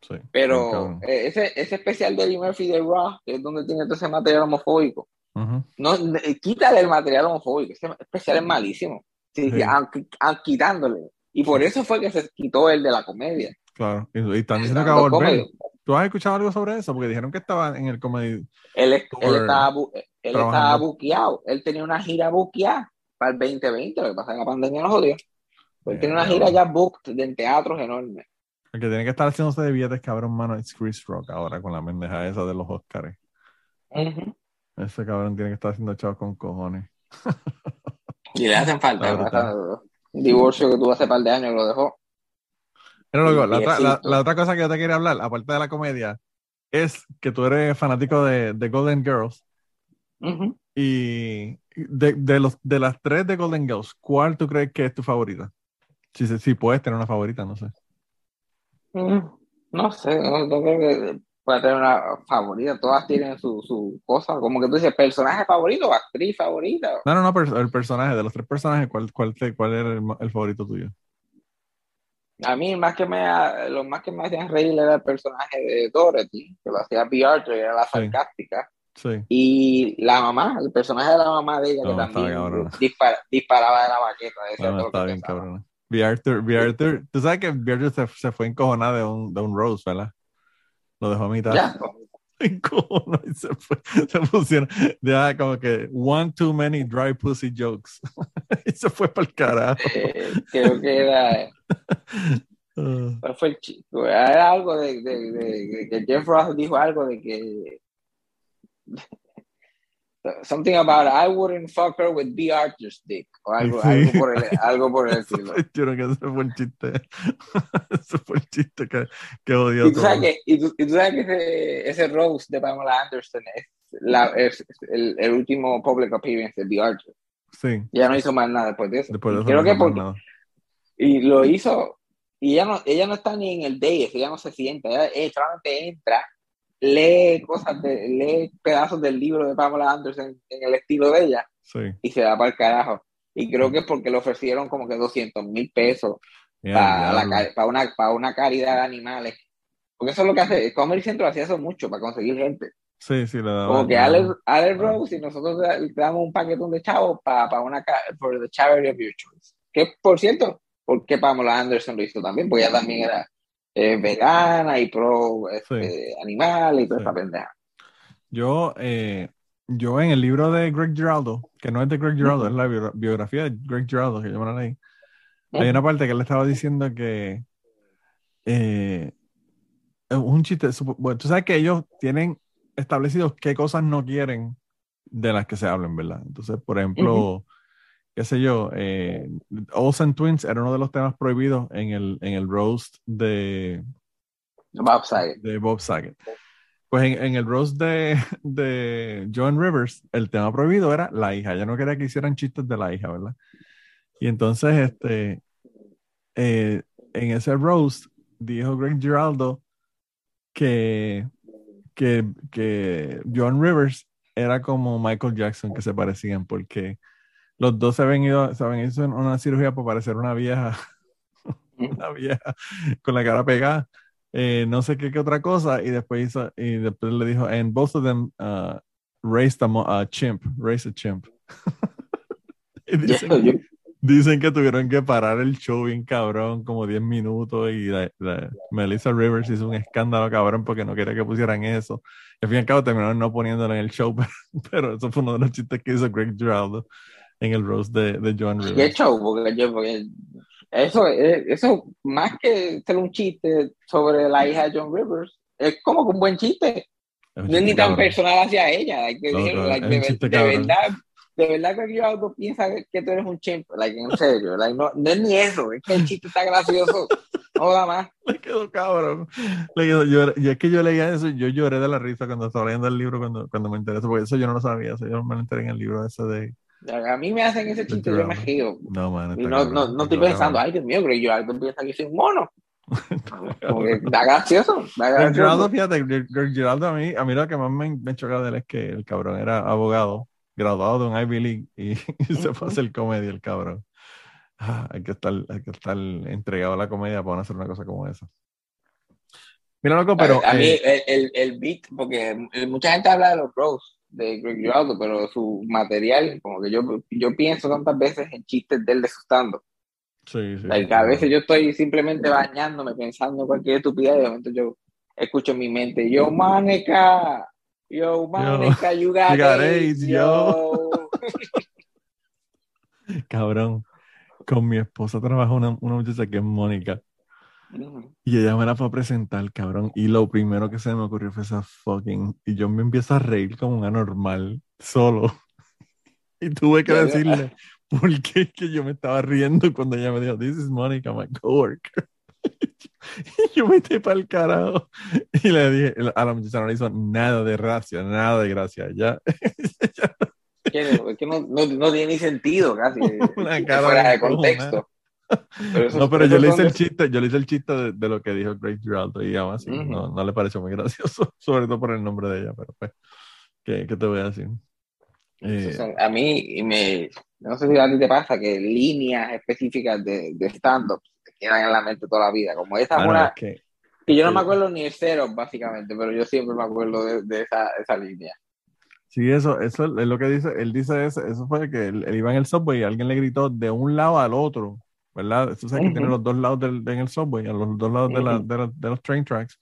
sí. Pero eh, ese, ese especial de Eddie Murphy de Raw, que es donde tiene todo ese material homofóbico, no, quítale el material homofóbico, ese especial es malísimo. Sí, quitándole. Y por eso fue que se quitó el de la comedia. Claro, y, y también se acabó volver. ¿Tú has escuchado algo sobre eso? Porque dijeron que estaba en el comedy. Él, él estaba, él estaba buqueado. Él tenía una gira buqueada para el 2020. Lo que pasa es que la pandemia nos jodió. Él tiene una gira ya booked de teatros enormes. El que tiene que estar haciéndose de billetes, cabrón, mano, es Chris Rock ahora con la mendeja esa de los Oscars. Ese cabrón tiene que estar haciendo chavos con cojones. [laughs] y le hacen falta. Un divorcio que tuvo hace par de años lo dejó. Pero la, otra, la, otra cosa que yo te quería hablar, aparte de la comedia, es que tú eres fanático de, de Golden Girls. Y de, de, los, de las tres de Golden Girls, ¿cuál tú crees que es tu favorita? Si, si puedes tener una favorita, no sé. Mm, no sé, no, creo que pueda tener una favorita. Todas tienen su, su cosa. Como que tú dices, personaje favorito o actriz favorita. No, no, no, el personaje. De los tres personajes, ¿cuál, cuál, cuál era el favorito tuyo? A mí, más que me, lo más que me hacían reír era el personaje de Dorothy, que lo hacía B. Arthur, era la sarcástica. Sí. Y la mamá, el personaje de la mamá de ella, que también disparaba de la baqueta. De no, estaba bien cabrón. B. Arthur, B. Arthur, tú sabes que B. Arthur se, se fue encojonada de un, de un Rose, ¿verdad? Lo dejó a mitad. Ya. [laughs] Y se, fue, se pusieron, ya como que one too many dry pussy jokes. [laughs] y se fue para el carajo. Eh, creo que era. ¿Cuál fue el chico? Era algo de, de, de, que Jeff Ross dijo algo de que. Something about I wouldn't fuck her with B. Arthur's dick. O algo, algo, por el, algo por el [laughs] estilo. Yo creo que ese fue el chiste. [laughs] ese fue el chiste que, que odió. Y tú, sabes que, y, tú, y tú sabes que ese, ese Rose de Pamela Anderson es, la, es el, el, último public appearance de B. Arthur. Sí. Ya no hizo más nada después de eso. Después de eso creo que porque, y lo hizo, y ella no, ella no está ni en el day, ella no se sienta, ella solamente entra, lee cosas, de, lee pedazos del libro de Pamela Anderson en el estilo de ella y se va para el carajo. Y creo que es porque le ofrecieron como que 200 mil pesos para, una, para una caridad de animales. Porque eso es lo que hace, Comedy Central hacía eso mucho para conseguir gente. Sí, sí, le Como que Alex, Rose y nosotros le damos un paquetón de chavos para, para una for the charity of your choice. Que por cierto, porque Pamela Anderson lo hizo también, porque ella también era eh, vegana y pro este, animales y toda esta pendeja. Yo, eh, yo en el libro de Greg Giraldo, que no es de Greg Giraldo, es la biografía de Greg Giraldo, que yo me la leí, hay una parte que él estaba diciendo que eh, un chiste, bueno, tú sabes que ellos tienen establecidos qué cosas no quieren de las que se hablen, ¿verdad? Entonces, por ejemplo, qué sé yo, eh, Olsen Twins era uno de los temas prohibidos en el, en el roast de Bob Saget. De Bob Saget. Pues en, el roast de, [laughs] de John Rivers, el tema prohibido era la hija. Ya no quería que hicieran chistes de la hija, ¿verdad? Y entonces, este, eh, en ese roast, dijo Greg Giraldo que que, John Rivers era como Michael Jackson, que se parecían, porque los dos se habían ido, se habían hecho una cirugía para parecer una vieja, [laughs] una vieja con la cara pegada, eh, no sé qué, qué, otra cosa, y después hizo, y después le dijo, and both of them uh, raised a, chimp, raised a chimp. [laughs] y dicen, Dicen que tuvieron que parar el show bien cabrón, como 10 minutos, y Melissa Rivers hizo un escándalo cabrón porque no quería que pusieran eso. Y al fin y al cabo terminaron no poniéndolo en el show, [laughs] pero, eso fue uno de los chistes que hizo Greg Giraldo en el roast de, de John Rivers. ¿Qué show? Porque, yo, porque eso, eso, más que ser un chiste sobre la hija de John Rivers, es como un buen chiste. no es ni tan personal hacia ella, hay que decirlo, de, de verdad de verdad que yo piensa que, tú eres un chimp, like, en serio, no, no, es ni eso, es que el chiste está gracioso, no da más. [laughs] Le quedó cabrón. Le quedó, yo, y es que yo leía eso, yo lloré de la risa cuando estaba leyendo el libro, cuando, cuando me interesó, porque eso yo no lo sabía, eso yo me lo enteré en el libro ese de... A mí me hacen ese chiste, yo me río. No, man, y no, no, no, estoy pensando, ay, Dios mío, creo yo alguien piensa que soy un mono. [laughs] Porque da gracioso. Da gracioso. Geraldo, fíjate, Geraldo a mí, a mí lo que más me, me chocaba de él es que el cabrón era abogado graduado de un Ivy League [laughs] y, se fue a hacer comedia el cabrón. Ah, hay, que estar, hay que estar entregado a la comedia para hacer una cosa como esa. Mira, loco, pero. A, mí, eh, el, el, beat, porque mucha gente habla de los pros de Greg Giraldo, pero su material, como que yo, yo pienso tantas veces en chistes de él de sustando. Sí, sí. a veces yo estoy simplemente bañándome pensando en cualquier estupidez y de momento yo escucho en mi mente, yo, maneca, Yo, [laughs] you got, you yo. [laughs] Cabrón, con mi esposa trabaja una, una muchacha que es Mónica. Y ella me la fue a presentar, cabrón. Y lo primero que se me ocurrió fue esa fucking. Y yo me empiezo a reír como un anormal, solo. [laughs] Y tuve que decirle, ¿por qué es que yo me estaba riendo cuando ella me dijo, This is Mónica, my coworker? [laughs] Y yo me metí para el carajo. Y le dije, a la muchacha no le hizo nada de gracia, nada de gracia. Ya. [laughs] es que no, no, no, tiene ni sentido casi. Una cara fuera de contexto. No, pero yo le hice el chiste, yo le hice el chiste de, lo que dijo Greg Giraldo y aún así no, no, le pareció muy [laughs] gracioso, sobre todo por el nombre de ella, pero pues, ¿qué, qué te voy a decir? Eh, a mí me, no sé si a ti te pasa que líneas específicas de, de stand-up quedan en la mente toda la vida. Como esa una. que, yo no me acuerdo ni el cero, básicamente, pero yo siempre me acuerdo de, esa, esa, línea. Sí, eso, eso es lo que dice. Él dice eso, eso fue que él, iba en el subway y alguien le gritó de un lado al otro, ¿verdad? Tú sabes que tiene los dos lados del, en el subway, a los dos lados de, la, de, los train tracks.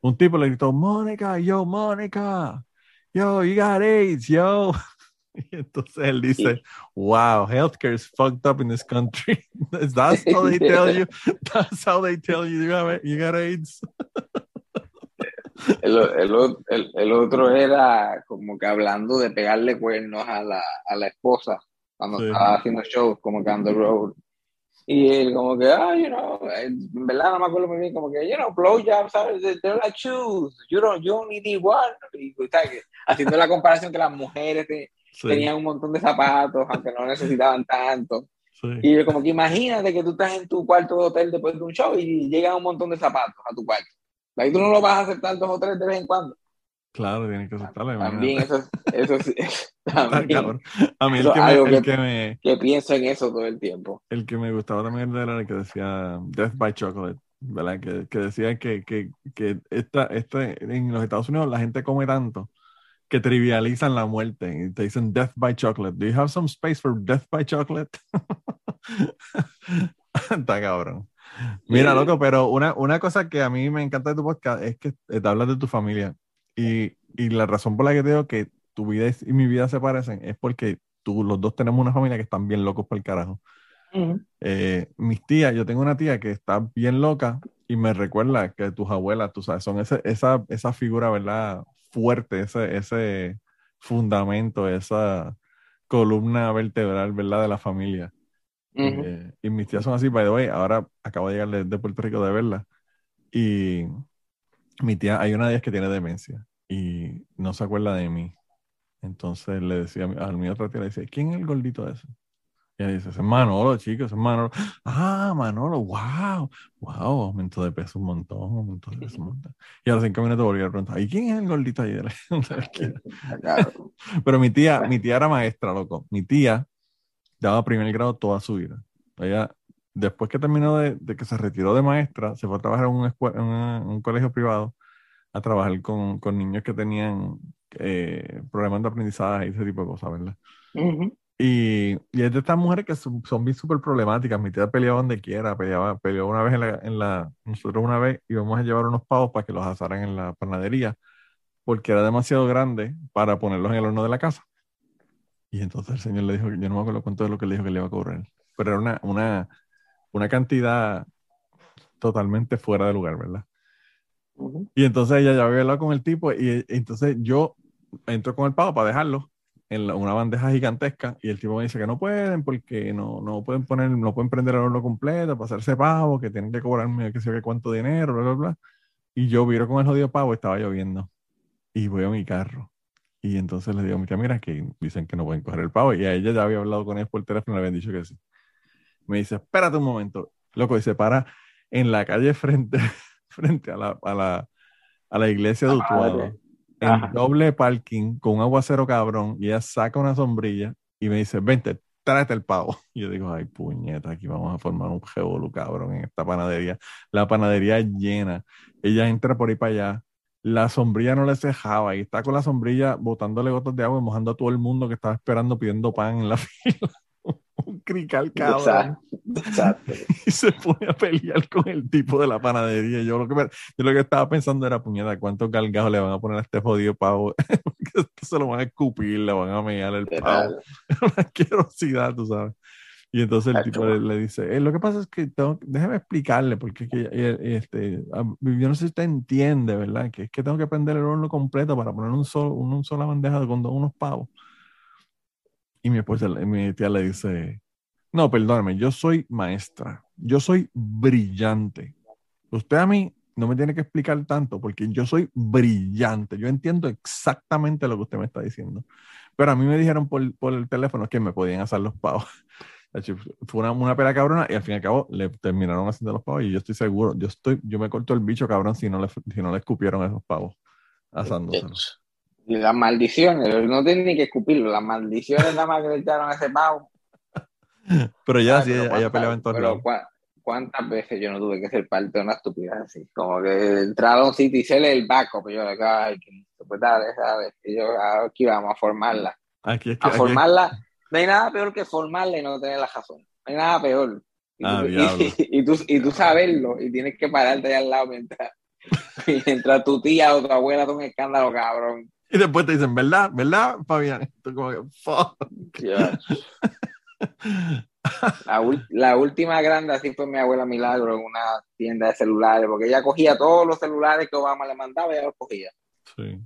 Un tipo le gritó, Mónica, yo, Mónica, yo, you got AIDS, yo. [laughs] Y entonces él dice, wow, healthcare is fucked up in this country. [laughs] That's how they tell you. [laughs] That's how they tell you you got, you got AIDS. El, el, el, el, otro era como que hablando de pegarle cuernos a la, a la esposa cuando estaba haciendo shows como que on the road. Y él como que, ah, you know, en verdad no me acuerdo muy bien, como que, you know, blowjobs, ¿sabes? They're like shoes, you don't, you only need one. Y, haciendo la comparación que las mujeres tenían un montón de zapatos, aunque no necesitaban tanto. Y yo como que imagínate que tú estás en tu cuarto de hotel después de un show y llegan un montón de zapatos a tu cuarto. Ahí tú no lo vas a aceptar dos o tres de vez en cuando. Claro, tienes que aceptarlo. También eso, eso, [laughs] [laughs] también, a mí el, que me, el que, me, que, pienso en eso todo el tiempo. El que me gustaba también era el que decía Death by Chocolate, ¿verdad? Que, que decía que, que, que esta, este, en los Estados Unidos la gente come tanto que trivializan la muerte y te dicen Death by Chocolate. Do you have some space for Death by Chocolate? [laughs] Está cabrón. Mira, loco, pero una, una cosa que a mí me encanta de tu podcast es que te hablas de tu familia. Y, y la razón por la que te digo que tu vida y mi vida se parecen es porque tú, los dos tenemos una familia que están bien locos por el carajo. Eh, mis tías, yo tengo una tía que está bien loca y me recuerda que tus abuelas, tú sabes, son ese, esa, esa figura, ¿verdad? Fuerte, ese, ese fundamento, esa columna vertebral, ¿verdad? De la familia. Eh, y mis tías son así, by the way, ahora acabo de llegar de, Puerto Rico de verla. Y mi tía, hay una de ellas que tiene demencia y no se acuerda de mí. Entonces le decía a mi otra tía, le decía, ¿quién es el gordito ese? Y ella dice, es Manolo, chicos, es Manolo. Ah, Manolo, wow, wow, aumento de peso un montón, aumento de peso un montón. Y a los cinco minutos volví a preguntar, ¿y quién es el gordito ahí? [laughs] Pero mi tía, mi tía era maestra, loco. Mi tía daba primer grado toda su vida. Ella, después que terminó de, que se retiró de maestra, se fue a trabajar en un, un colegio privado, a trabajar con, con niños que tenían eh, problemas de aprendizaje y ese tipo de cosas, ¿verdad? Y, y es de estas mujeres que son, son bien súper problemáticas. Mi tía peleaba donde quiera, peleaba, peleó una vez en la, en la, nosotros una vez íbamos a llevar unos pavos para que los asaran en la panadería, porque era demasiado grande para ponerlos en el horno de la casa. Y entonces el señor le dijo, yo no me acuerdo cuánto de lo que le dijo que le iba a cobrar, pero era una, una, una cantidad totalmente fuera de lugar, ¿verdad? Y entonces ella ya había hablado con el tipo y entonces yo entro con el pavo para dejarlo en una bandeja gigantesca y el tipo me dice que no pueden porque no, no pueden poner, no pueden prender el horno completo para hacerse pavo, que tienen que cobrarme qué sé yo cuánto dinero, bla, bla, bla. Y yo viro con el jodido pavo, estaba lloviendo y voy a mi carro. Y entonces le digo a mi tía, mira, que dicen que no pueden coger el pavo. Y a ella ya había hablado con él por teléfono y le habían dicho que sí. Me dice, espérate un momento. Loco, y se para en la calle frente, [laughs] frente a la, a la, a la iglesia de Utuado en doble parking con un aguacero cabrón y ella saca una sombrilla y me dice, vente, tráete el pavo. [laughs] Y yo digo, ay, puñeta, aquí vamos a formar un jebolu cabrón en esta panadería. La panadería llena. Ella entra por ahí para allá. La sombrilla no le cejaba y está con la sombrilla botándole gotas de agua y mojando a todo el mundo que estaba esperando pidiendo pan en la [laughs] fila crical cabrón. Exacto. [laughs] Y se pone a pelear con el tipo de la panadería. Yo lo que, yo lo que estaba pensando era, puñeta, ¿cuántos galgajos le van a poner a este jodido pavo? [laughs] se lo van a escupir, le van a mear el pavo. [laughs] Una asquerosidad, tú sabes. Y entonces el tipo le, dice, eh, lo que pasa es que tengo, déjeme explicarle, porque que, este, yo no sé si usted entiende, ¿verdad? Que es que tengo que prender el horno completo para poner un solo, un, sola bandeja con unos pavos. Y mi esposa, mi tía le dice, no, perdóname, yo soy maestra, yo soy brillante. Usted a mí no me tiene que explicar tanto porque yo soy brillante, yo entiendo exactamente lo que usted me está diciendo. Pero a mí me dijeron por, por el teléfono que me podían hacer los pavos. [laughs] Fue una, una pera cabrona y al fin y al cabo le terminaron haciendo los pavos y yo estoy seguro, yo estoy, yo me corto el bicho cabrón si no le, si no le escupieron esos pavos asándoselos las maldiciones, no tienen ni que escupirlo, las maldiciones nada más que le echaron a ese pavo. Pero ya, sí, ella, peleaba en todos lados. ¿Cuántas veces yo no tuve que ser parte de una estupidez así? Como que entrar a un sitio y serle el baco, pero yo ay, pues dale, ¿sabes? Y yo, aquí vamos a formarla. Aquí que, a formarla. No hay nada peor que formarla y no tener la razón. No hay nada peor. Y, ah, tú, [laughs] y, tú, y tú saberlo y tienes que pararte ahí al lado mientras, [laughs] mientras tu tía o tu abuela hace un escándalo, cabrón. Y después te dicen, ¿verdad? ¿Verdad, Fabián? como que, fuck. La, última grande así fue mi abuela Milagro en una tienda de celulares, porque ella cogía todos los celulares que Obama le mandaba y ella los cogía. Sí.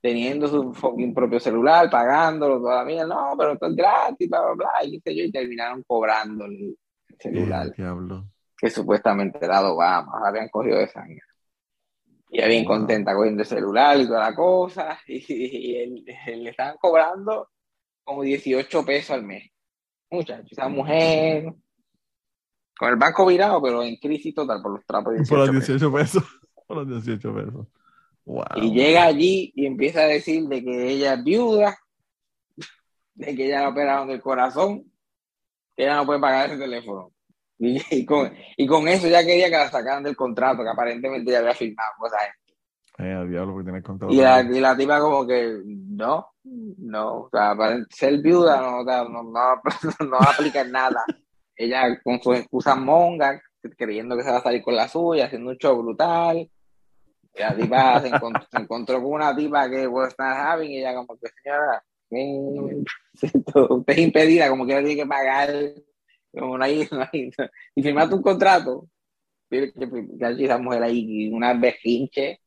Teniendo su propio celular, pagándolo, toda la mía, no, pero esto es gratis, bla, bla, bla, y, yo, y terminaron cobrando el celular. Que supuestamente era de Obama, habían cogido de sangre. Y ella bien contenta cogiendo el celular y toda la cosa. [laughs] Y, le estaban cobrando como 18 pesos al mes. Muchacho, esa mujer con el banco virado, pero en crisis total por los trapos. por los 18 pesos. [laughs] por los 18 pesos. Wow. Y llega allí y empieza a decir de que ella es viuda, de que ella la operaron del corazón, que ella no puede pagar ese teléfono. Y, con, y con eso ya quería que la sacaran del contrato, que aparentemente ya había firmado cosas. Eh, diablo, porque tiene contrato. Y la, y la tipa como que, no, no, o sea, para ser viuda no, no, no, [laughs] no aplica nada. Ella con sus excusas mongas, creyendo que se va a salir con la suya, haciendo un show brutal. La tipa se encontró, con una tipa que was not having y ella como que, señora, [laughs] usted es impedida, como que tiene que pagar, como no hay, y firmaste un contrato, que, que esa mujer ahí, una vejinche,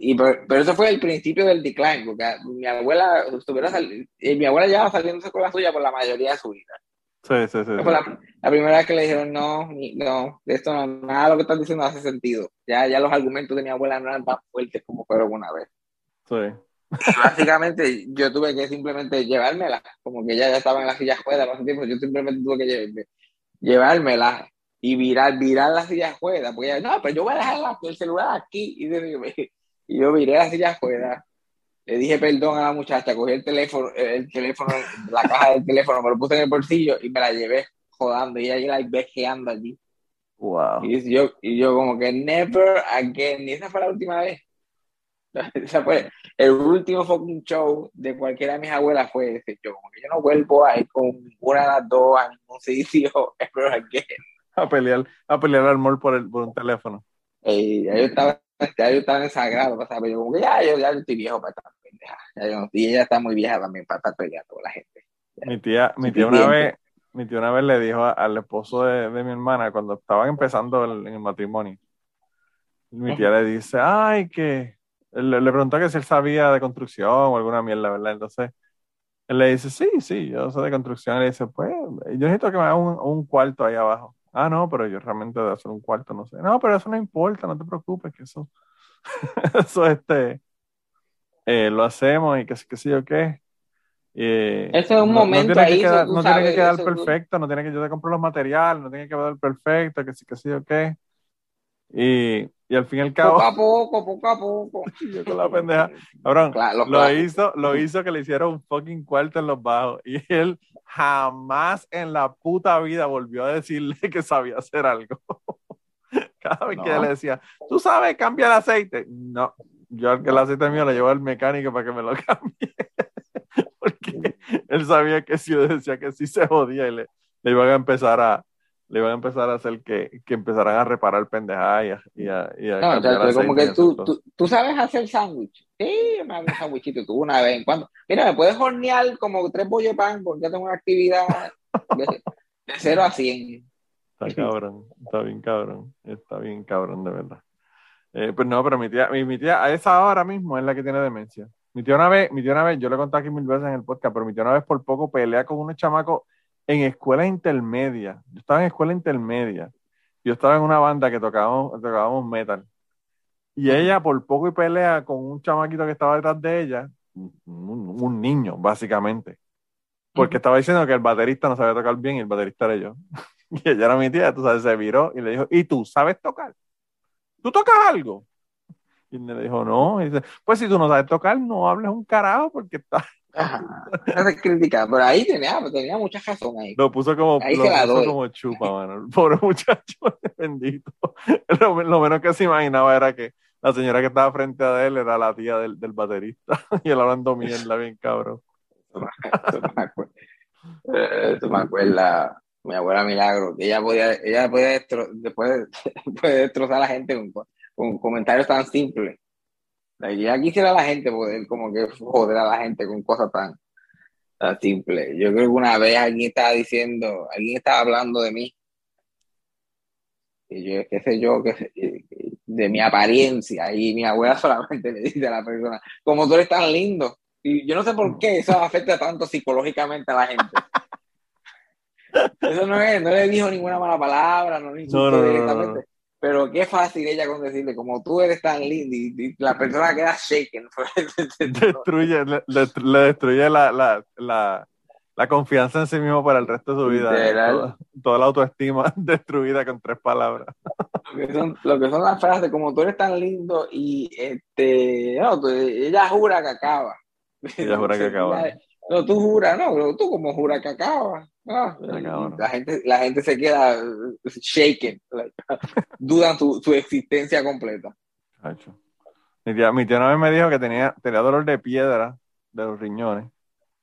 y, pero, eso fue el principio del decline, porque mi abuela estuviera eh, mi abuela ya saliéndose con la suya por la mayoría de su vida. Sí, sí, sí. Fue la, primera vez que le dijeron, no, no, esto no, nada de lo que estás diciendo hace sentido. Ya, ya los argumentos de mi abuela no eran tan fuertes como fueron una vez. Sí. Básicamente, yo tuve que simplemente llevármela, como que ella ya estaba en la silla juega hace tiempo, yo simplemente tuve que llevármela y virar, virar la silla juega, porque ella, no, pero yo voy a dejar el celular aquí, y, [laughs] y yo viré la silla juega le dije perdón a la muchacha, cogí el teléfono, el teléfono, la caja del teléfono, me lo puse en el bolsillo y me la llevé jodando y ella ahí vejeando allí. Wow. Y yo, y yo como que never again, y esa fue la última vez. [laughs] Esa fue el último fucking show de cualquiera de mis abuelas fue ese show. Como que yo no vuelvo a ir con ninguna de las dos a ningún sitio [laughs] ever again. [laughs] A pelear, a pelear al mall por, el, por un teléfono. Y yo estaba ya yo estaba en sagrado, pero yo como que ya, yo, ya estoy viejo para estar pendeja. y ella está muy vieja también para estar peleando con la gente. Mi tía, mi tía una vez, mi tía una vez le dijo al esposo de, de, mi hermana cuando estaban empezando el, el matrimonio. Mi tía le dice, ay, que le, le, preguntó que si él sabía de construcción o alguna mierda, ¿verdad? Entonces, él le dice, sí, sí, yo sé de construcción. Y le dice, pues, yo necesito que me haga un, un cuarto ahí abajo. Ah, no, pero yo realmente de hacer un cuarto, no sé. No, pero eso no importa, no te preocupes, que eso, [laughs] eso este, eh, lo hacemos y que qué sé yo qué. Eh, Ese es un momento ahí. Que no tiene que quedar perfecto, no tiene que yo te compro los materiales, no tiene que quedar perfecto, que sí, que sí yo qué. Y, y al fin y al cabo. Poco a [laughs] poco, poco a poco. yo con la pendeja. Cabrón, lo, hizo, lo hizo que le hicieron un fucking cuarto en los bajos. Y él jamás en la puta vida volvió a decirle [laughs] que sabía hacer algo. [laughs] Cada vez que le decía, tú sabes, cambia el aceite. No, yo al que el aceite mío le llevo al mecánico para que me lo cambie. Porque él sabía que si yo decía que sí se jodía y le, le iban a empezar a, le iban a empezar a hacer que, que empezaran a reparar pendejadas y a, y a, no, o sea, como que tú, tú, tú, sabes hacer sándwich. Sí, me hago un sándwichito tú una vez en cuando. Mira, me puedes hornear como tres bollos de pan porque tengo una actividad de, de 0 a 100. Está cabrón, está bien cabrón, está bien cabrón de verdad. Eh, pues no, pero mi tía, mi, mi, tía a esa hora mismo es la que tiene demencia. Mi tía una vez, mi tía una vez, yo le conté aquí mil veces en el podcast, pero mi tía una vez por poco pelea con unos chamacos en escuela intermedia. Yo estaba en escuela intermedia. Yo estaba en una banda que tocábamos, tocábamos metal. Y ella por poco y pelea con un chamaquito que estaba detrás de ella, un, niño, básicamente. Porque estaba diciendo que el baterista no sabía tocar bien y el baterista era yo. [laughs] y ella era mi tía, tú sabes, se viró y le dijo, ¿y tú sabes tocar? ¿Tú tocas algo? Y le dijo, no. Y dice, pues si tú no sabes tocar, no hables un carajo porque estás [laughs] no se critica, pero ahí tenía, tenía mucha razón ahí. Lo puso como, ahí lo puso como chupa, mano. El pobre [laughs] muchacho, [laughs] bendito. Lo, lo, menos que se imaginaba era que la señora que estaba frente a él era la tía del, del baterista. y él hablando mierda, bien cabrón. Eso me acuerda, mi abuela Milagro, que ella podía, ella podía después puede destrozar a la gente con, con comentarios tan simples ya quisiera la gente poder como que joder a la gente con cosas tan, tan simples. Yo creo que una vez alguien estaba diciendo, alguien estaba hablando de mí. Y yo, qué sé yo, qué de mi apariencia. Y mi abuela [laughs] solamente le dice a la persona, como tú eres tan lindo. Y yo no sé por qué eso afecta tanto psicológicamente a la gente. [laughs] Eso no es, no le dijo ninguna mala palabra, no le insultó directamente. Pero qué fácil ella con decirle, como tú eres tan linda y, la persona queda shaken. [laughs] destruye, le, destruye la, la, la, la, confianza en sí mismo para el resto de su vida. Toda, la autoestima [laughs] destruida con tres palabras. Lo que, son, lo que son las frases, como tú eres tan lindo y este, no, ella jura que acaba. Ella jura que [laughs] acaba. No, tú juras, no, tú como juras que acaba. Ah, la, gente, la gente se queda shaken, [laughs] dudan su, su, existencia completa. Mi tía, mi tía una vez me dijo que tenía, tenía dolor de piedra de los riñones,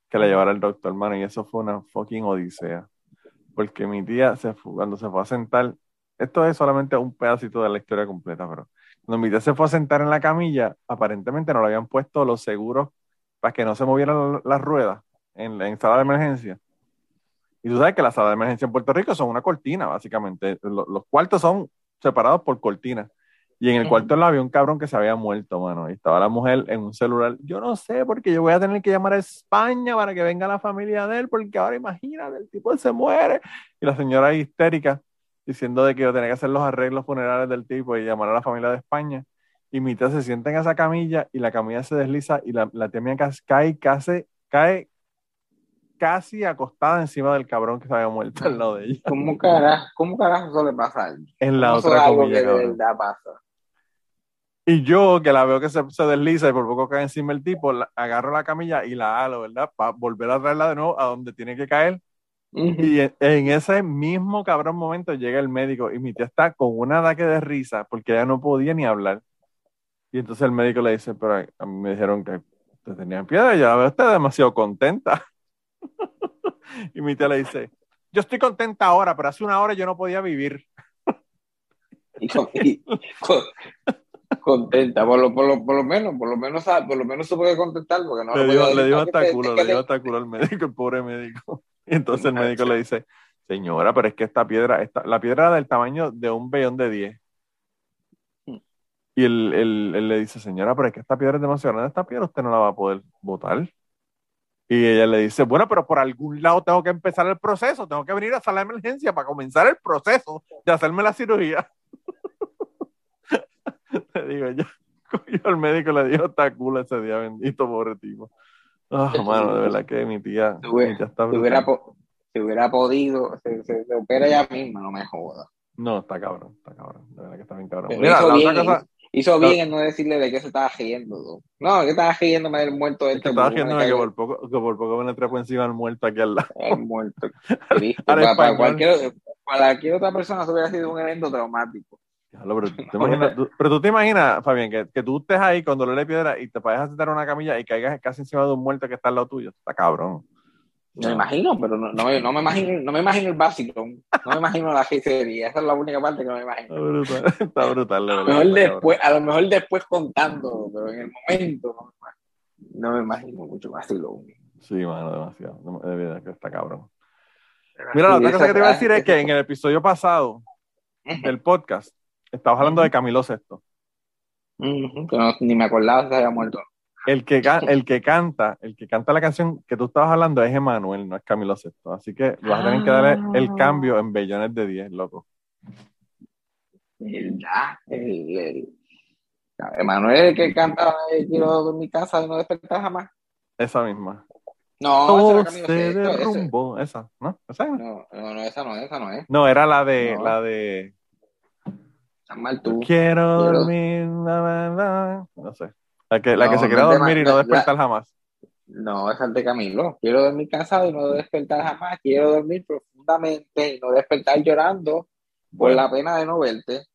que le llevara el doctor, hermano, y eso fue una fucking odisea. Porque mi tía, se cuando se fue a sentar, esto es solamente un pedacito de la historia completa, pero cuando mi tía se fue a sentar en la camilla, aparentemente no le habían puesto los seguros para que no se movieran las ruedas en, en sala de emergencia. Y tú sabes que las salas de emergencia en Puerto Rico son una cortina, básicamente. Los, cuartos son separados por cortinas. Y en el cuarto del había un cabrón que se había muerto, mano. Y estaba la mujer en un celular. Yo no sé, porque yo voy a tener que llamar a España para que venga la familia de él, porque ahora imagínate, el tipo se muere. Y la señora histérica, diciendo de que yo tenía que hacer los arreglos funerales del tipo y llamar a la familia de España. Y mi tía se sienta en esa camilla y la camilla se desliza y la, la tía mía cae, casi, cae casi acostada encima del cabrón que se había muerto al lado de ella. ¿Cómo carajo, cómo carajo eso le pasa En la otra camilla, que pasa? Y yo, que la veo que se, se, desliza y por poco cae encima el tipo, agarro la camilla y la halo, ¿verdad? Para volver a traerla de nuevo a donde tiene que caer. Y en, ese mismo cabrón momento llega el médico y mi tía está con un ataque de risa porque ella no podía ni hablar. Y entonces el médico le dice, pero a mí me dijeron que te tenían piedra, ya veo usted demasiado contenta. [laughs] y mi tía le dice, yo estoy contenta ahora, pero hace una hora yo no podía vivir. [laughs] contenta, por lo, por, lo, por lo menos, por lo menos, por lo menos se puede contentar porque no le dio, le dio hasta culo, le dio hasta culo al médico, el pobre médico. [laughs] Y entonces el médico le dice, señora, pero es que esta piedra, esta, la piedra era del tamaño de un vellón de 10. Y él, él, le dice, señora, pero es que esta piedra es demasiado grande, esta piedra usted no la va a poder botar. Y ella le dice, bueno, pero por algún lado tengo que empezar el proceso, tengo que venir a sala de emergencia para comenzar el proceso de hacerme la cirugía. [laughs] le digo, yo, yo al médico le dijo, está cool ese día, bendito, pobre tipo. Oh, mano, de verdad que mi tía, hubiera, está si hubiera, podido, se, se, opera ella misma, no me joda. No, está cabrón, está cabrón, de verdad que está bien cabrón. Mira, la otra cosa Hizo bien en no decirle de qué se estaba riendo. No, que estaba riéndome del muerto de este. Estaba riéndome que por poco, que por poco me encima del muerto aquí al lado. El muerto. [laughs] para, para, cualquier, para cualquier otra persona eso hubiera sido un evento traumático. pero, tú, te imaginas, Fabián, que, que, tú estés ahí con dolor de piedra y te vayas a sentar en una camilla y caigas casi encima de un muerto que está al lado tuyo. Está cabrón. No me imagino, pero no, no, me, no, me imagino, no me imagino el básico. No me imagino la serie. Esa es la única parte que no me imagino. Está brutal, está brutal. A lo, mejor después, a lo mejor después contando, pero en el momento no me imagino mucho más Sí, mano, demasiado. De verdad que está cabrón. Mira, la otra cosa que te iba a decir es que en el episodio pasado del podcast estabas hablando de Camilo Sesto. ni me acordaba si se había muerto. El que, el que canta, el que canta la canción que tú estabas hablando es Emanuel, no es Camilo Sesto. Así que vas a tener que darle el ah. cambio en bellones de 10, loco. ¿Verdad? Emanuel es el que canta eh, Quiero dormir mi casa y no despertar jamás. Esa misma. No, esa se derrumbó. Esa, ¿no? ¿Esa no, no, no, esa no es, esa no es. No, era la de, la de. Mal tú. Quiero dormir, no sé. La que, la que se quiere dormir y no despertar jamás. No, es el de Camilo. Quiero dormir cansado y no despertar jamás. Quiero dormir profundamente y no despertar llorando por la pena de no verte.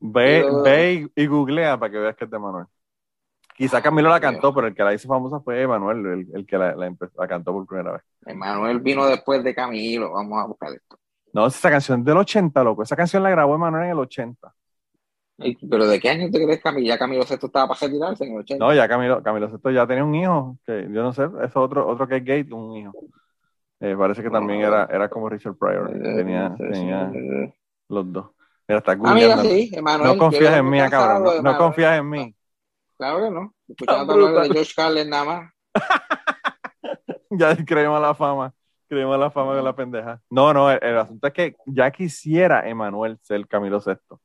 Ve, ve y, googlea para que veas que es de Manuel. Quizá Camilo la cantó, pero el que la hizo famosa fue Emanuel, el, el, que la, la, cantó por primera vez. Emanuel vino después de Camilo. Vamos a buscar esto. No, esa canción es del 80, loco. Esa canción la grabó Emanuel en el 80. ¿Pero de qué año te crees Camilo? ¿Ya Camilo Sesto estaba para retirarse en el 80? No, ya Camilo, Camilo Sesto ya tenía un hijo, que yo no sé, es otro, otro que es gay, un hijo. Eh, parece que también era, era como Richard Pryor, eh, tenía, tenía los dos. Mira, está ah, sí, Emanuel, no confías en mí, cabrón, no, confías en mí. Claro que no, escuchando hablar de George Carlin nada más. [laughs] ya creemos la fama, creemos la fama de la pendeja. No, no, el, el asunto es que ya quisiera Emanuel ser Camilo Sesto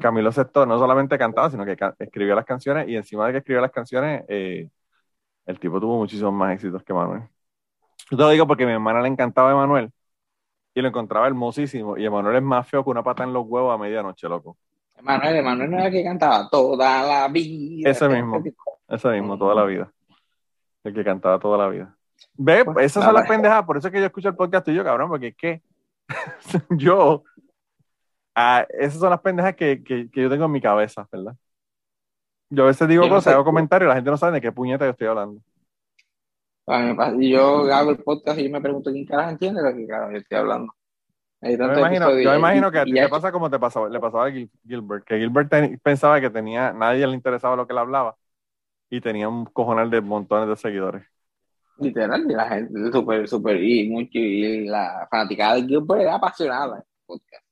Camilo Sesto no solamente cantaba, sino que escribía las canciones y encima de que escribía las canciones, eh, el tipo tuvo muchísimos más éxitos que Manuel. Yo te lo digo porque a mi hermana le encantaba Emanuel y lo encontraba hermosísimo. Y Emanuel es más feo que una pata en los huevos a medianoche, loco. Emanuel, Emanuel no era el que cantaba toda la vida. Ese mismo, ese mismo, toda la vida. El que cantaba toda la vida. Ve, pues, esas son las pendejadas, por eso es que yo escucho el podcast tuyo, cabrón, porque es que [laughs] yo, ah, esas son las pendejas que, que, yo tengo en mi cabeza, ¿verdad? Yo a veces digo cosas, hago comentarios y la gente no sabe de qué puñeta yo estoy hablando. Y yo hago el podcast y yo me pregunto quién carajo entiende lo que yo estoy hablando. Yo me, imagino, yo me imagino, que a ti te pasa como te pasaba, le pasaba a Gilbert, que Gilbert pensaba que tenía, nadie le interesaba lo que él hablaba y tenía un cojonal de montones de seguidores. Literal, y la gente súper, súper, y, mucho, y la fanaticada de Gilbert era apasionada. Podcast.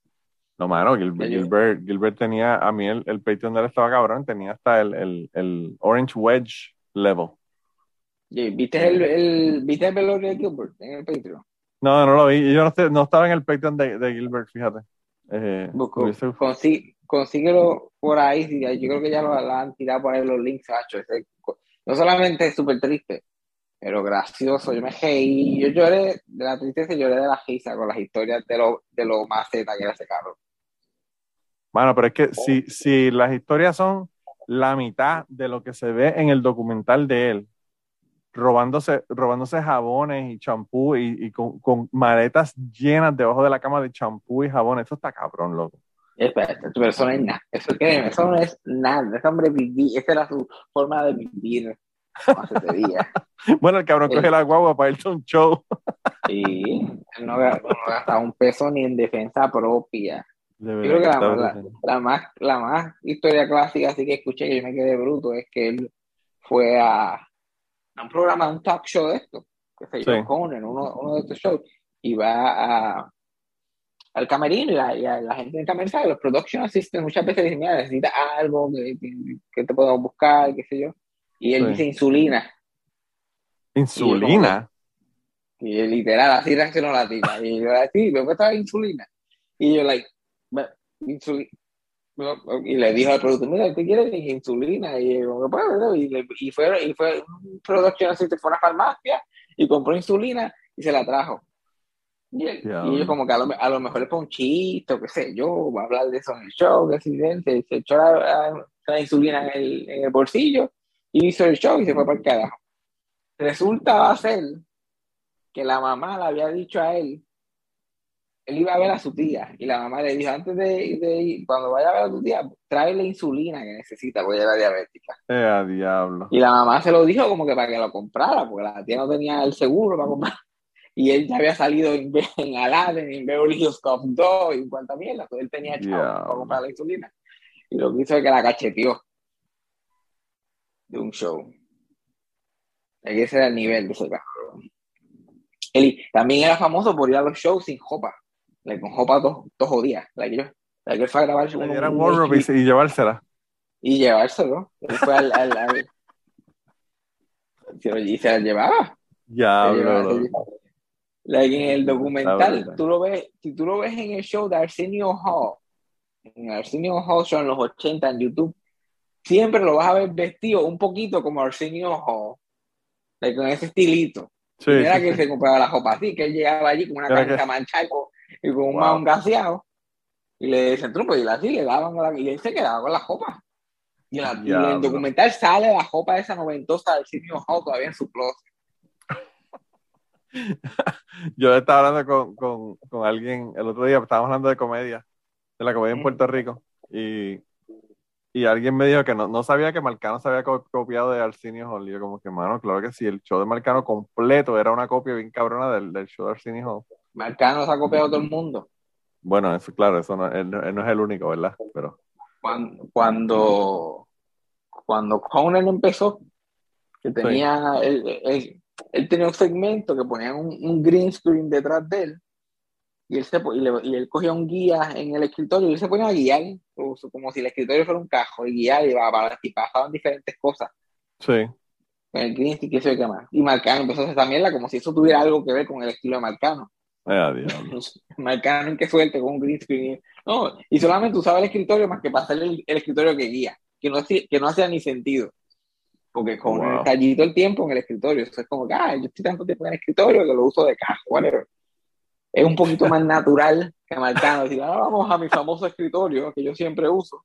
No, mano, Gilbert, Gilbert, tenía, a mí el, el Patreon de él estaba cabrón, tenía hasta el, el, el Orange Wedge level. ¿Viste el, el, ¿Viste el velorio de Gilbert en el Patreon? No, no lo vi. Yo no, no estaba en el Patreon de, de Gilbert, fíjate. Eh, consíguelo por ahí. Yo creo que ya lo, han tirado por ahí los links, Hacho. No solamente es súper triste, pero gracioso. Yo me y yo lloré de la tristeza y lloré de la risa con las historias de lo, de lo más que era ese carro. Bueno, pero es que si, si las historias son la mitad de lo que se ve en el documental de él, robándose, robándose jabones y champú y, con, con, maletas llenas debajo de la cama de champú y jabón. Eso está cabrón, loco. Espera, tu persona es nada. Eso, eso no es nada. Ese hombre vivía, esa era su forma de vivir. [laughs] bueno, el cabrón coge la guagua para irse a un show. sí, él no, gasta un peso ni en defensa propia. Yo creo que la, la, más, la más historia clásica así que escuché que yo me quedé bruto es que él fue a, un programa, un talk show de esto, que se llama Conan, uno, uno de estos shows, y va a, al camerino y, la, la gente en camerino, los production assistants muchas veces dicen, mira, necesitas algo que, te podemos buscar, qué sé yo, y él dice insulina. ¿Insulina? Y, literal, así reaccionó la tía. Y yo, así, me cuesta insulina. Y yo, like, y le dijo al productor, mira, ¿qué quieres? insulina. Y, pues, y, fue, y fue un production así, fue a una farmacia y compró insulina y se la trajo. Y, y ellos como que a lo, a lo, mejor le pone un chiste o qué sé yo, va a hablar de eso en el show, que accidente, se echó la, la, insulina en el, en el, bolsillo y hizo el show y se fue para el carajo. Resulta va a ser que la mamá le había dicho a él él iba a ver a su tía y la mamá le dijo, antes de, ir, cuando vaya a ver a tu tía, trae la insulina que necesita porque ella era diabética. Eh, diablo. Y la mamá se lo dijo como que para que lo comprara, porque la tía no tenía el seguro para comprar. Y él ya había salido en, [laughs] en Aladdin, en Beverly Hills Cop 2 y cuánta mierda, entonces él tenía chavo para comprar la insulina. Y lo que hizo es que la cacheteó de un show. Ese era el nivel de ese cabrón. Él también era famoso por ir a los shows sin jopa like, con jopa dos, dos jodidas. Like, yo, like, él fue a grabar un, un, y, y llevársela. Y llevárselo. Él fue al, al, al y se la llevaba. Ya, like, en el documental, tú lo ves, si tú lo ves en el show de Arsenio Hall, en Arsenio Hall Show en los 80 en YouTube, siempre lo vas a ver vestido un poquito como Arsenio Hall, like, con ese estilito. Sí, era que se compraba la ropa así, que él llegaba allí con una camisa que... manchada y con un wow. gaseado. Y le dicen, truco, y así le daban la, y él se quedaba con la copa. Y, la, y en el documental sale la copa esa noventosa del sitio Hall todavía en su closet. [laughs] Yo estaba hablando con, con, con, alguien el otro día, estábamos hablando de comedia, de la comedia en Puerto Rico, y, y alguien me dijo que no, no sabía que Marcano se había copiado de Arsenio Hall. Y yo como que, mano, claro que sí, el show de Marcano completo era una copia bien cabrona del, del show de Arsenio Hall. Marcano se ha copiado a todo el mundo. Bueno, eso claro, eso no, él, no es el único, ¿verdad? Pero cuando cuando, cuando Conan empezó, que tenía él, él, tenía un segmento que ponía un, un, green screen detrás de él y él, se, y, le, y él cogía un guía en el escritorio y él se ponía a guiar como, si el escritorio fuera un cajo y guiar y, para, y pasaban diferentes cosas. Sí. Con el green screen, qué sé yo qué más. Y Marcano empezó a hacer también la como si eso tuviera algo que ver con el estilo de Marcano. Marcaron qué suerte con un green screen. No, y solamente usaba el escritorio más que pasar el, el escritorio que guía, que no, que no hacía ni sentido. Porque con el tallito el tiempo en el escritorio, eso es como que, ah, yo estoy tanto tiempo en el escritorio que lo uso de caja, whatever. Es un poquito más natural que marcando, decir, ah, vamos a mi famoso escritorio que yo siempre uso.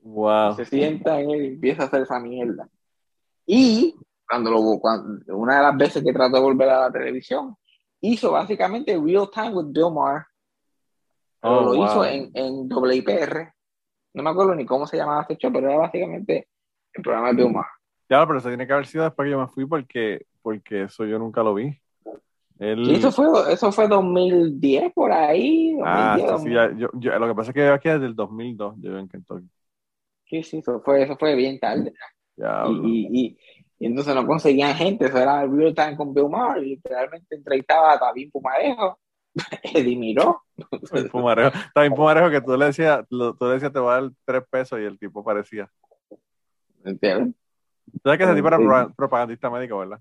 Wow. Se sienta en él y empieza a hacer esa mierda. Y cuando, lo, cuando una de las veces que trató de volver a la televisión, hizo básicamente Real Time with Bill Maher. Oh, lo hizo en, en WIPR. No me acuerdo ni cómo se llamaba este show, pero era básicamente el programa de Bill Maher. Ya, pero eso tiene que haber sido después que yo me fui porque, porque eso yo nunca lo vi. eso fue, eso fue 2010 por ahí. ah, sí, yo, yo, lo que pasa es que yo aquí desde el 2002, yo en Kentucky. Sí, sí, eso fue, eso fue bien tarde. Ya, y, y, y, entonces no conseguían gente, eso era real time con Bill Maher, y literalmente entrevistaba a Tabín Pumarejo, [laughs] Eddie Miró. Pumarejo, Tabín Pumarejo que tú le decías, tú le decías te voy a dar tres pesos y el tipo parecía. ¿Entiendes? ¿Sabes que ese tipo era propagandista médico, verdad?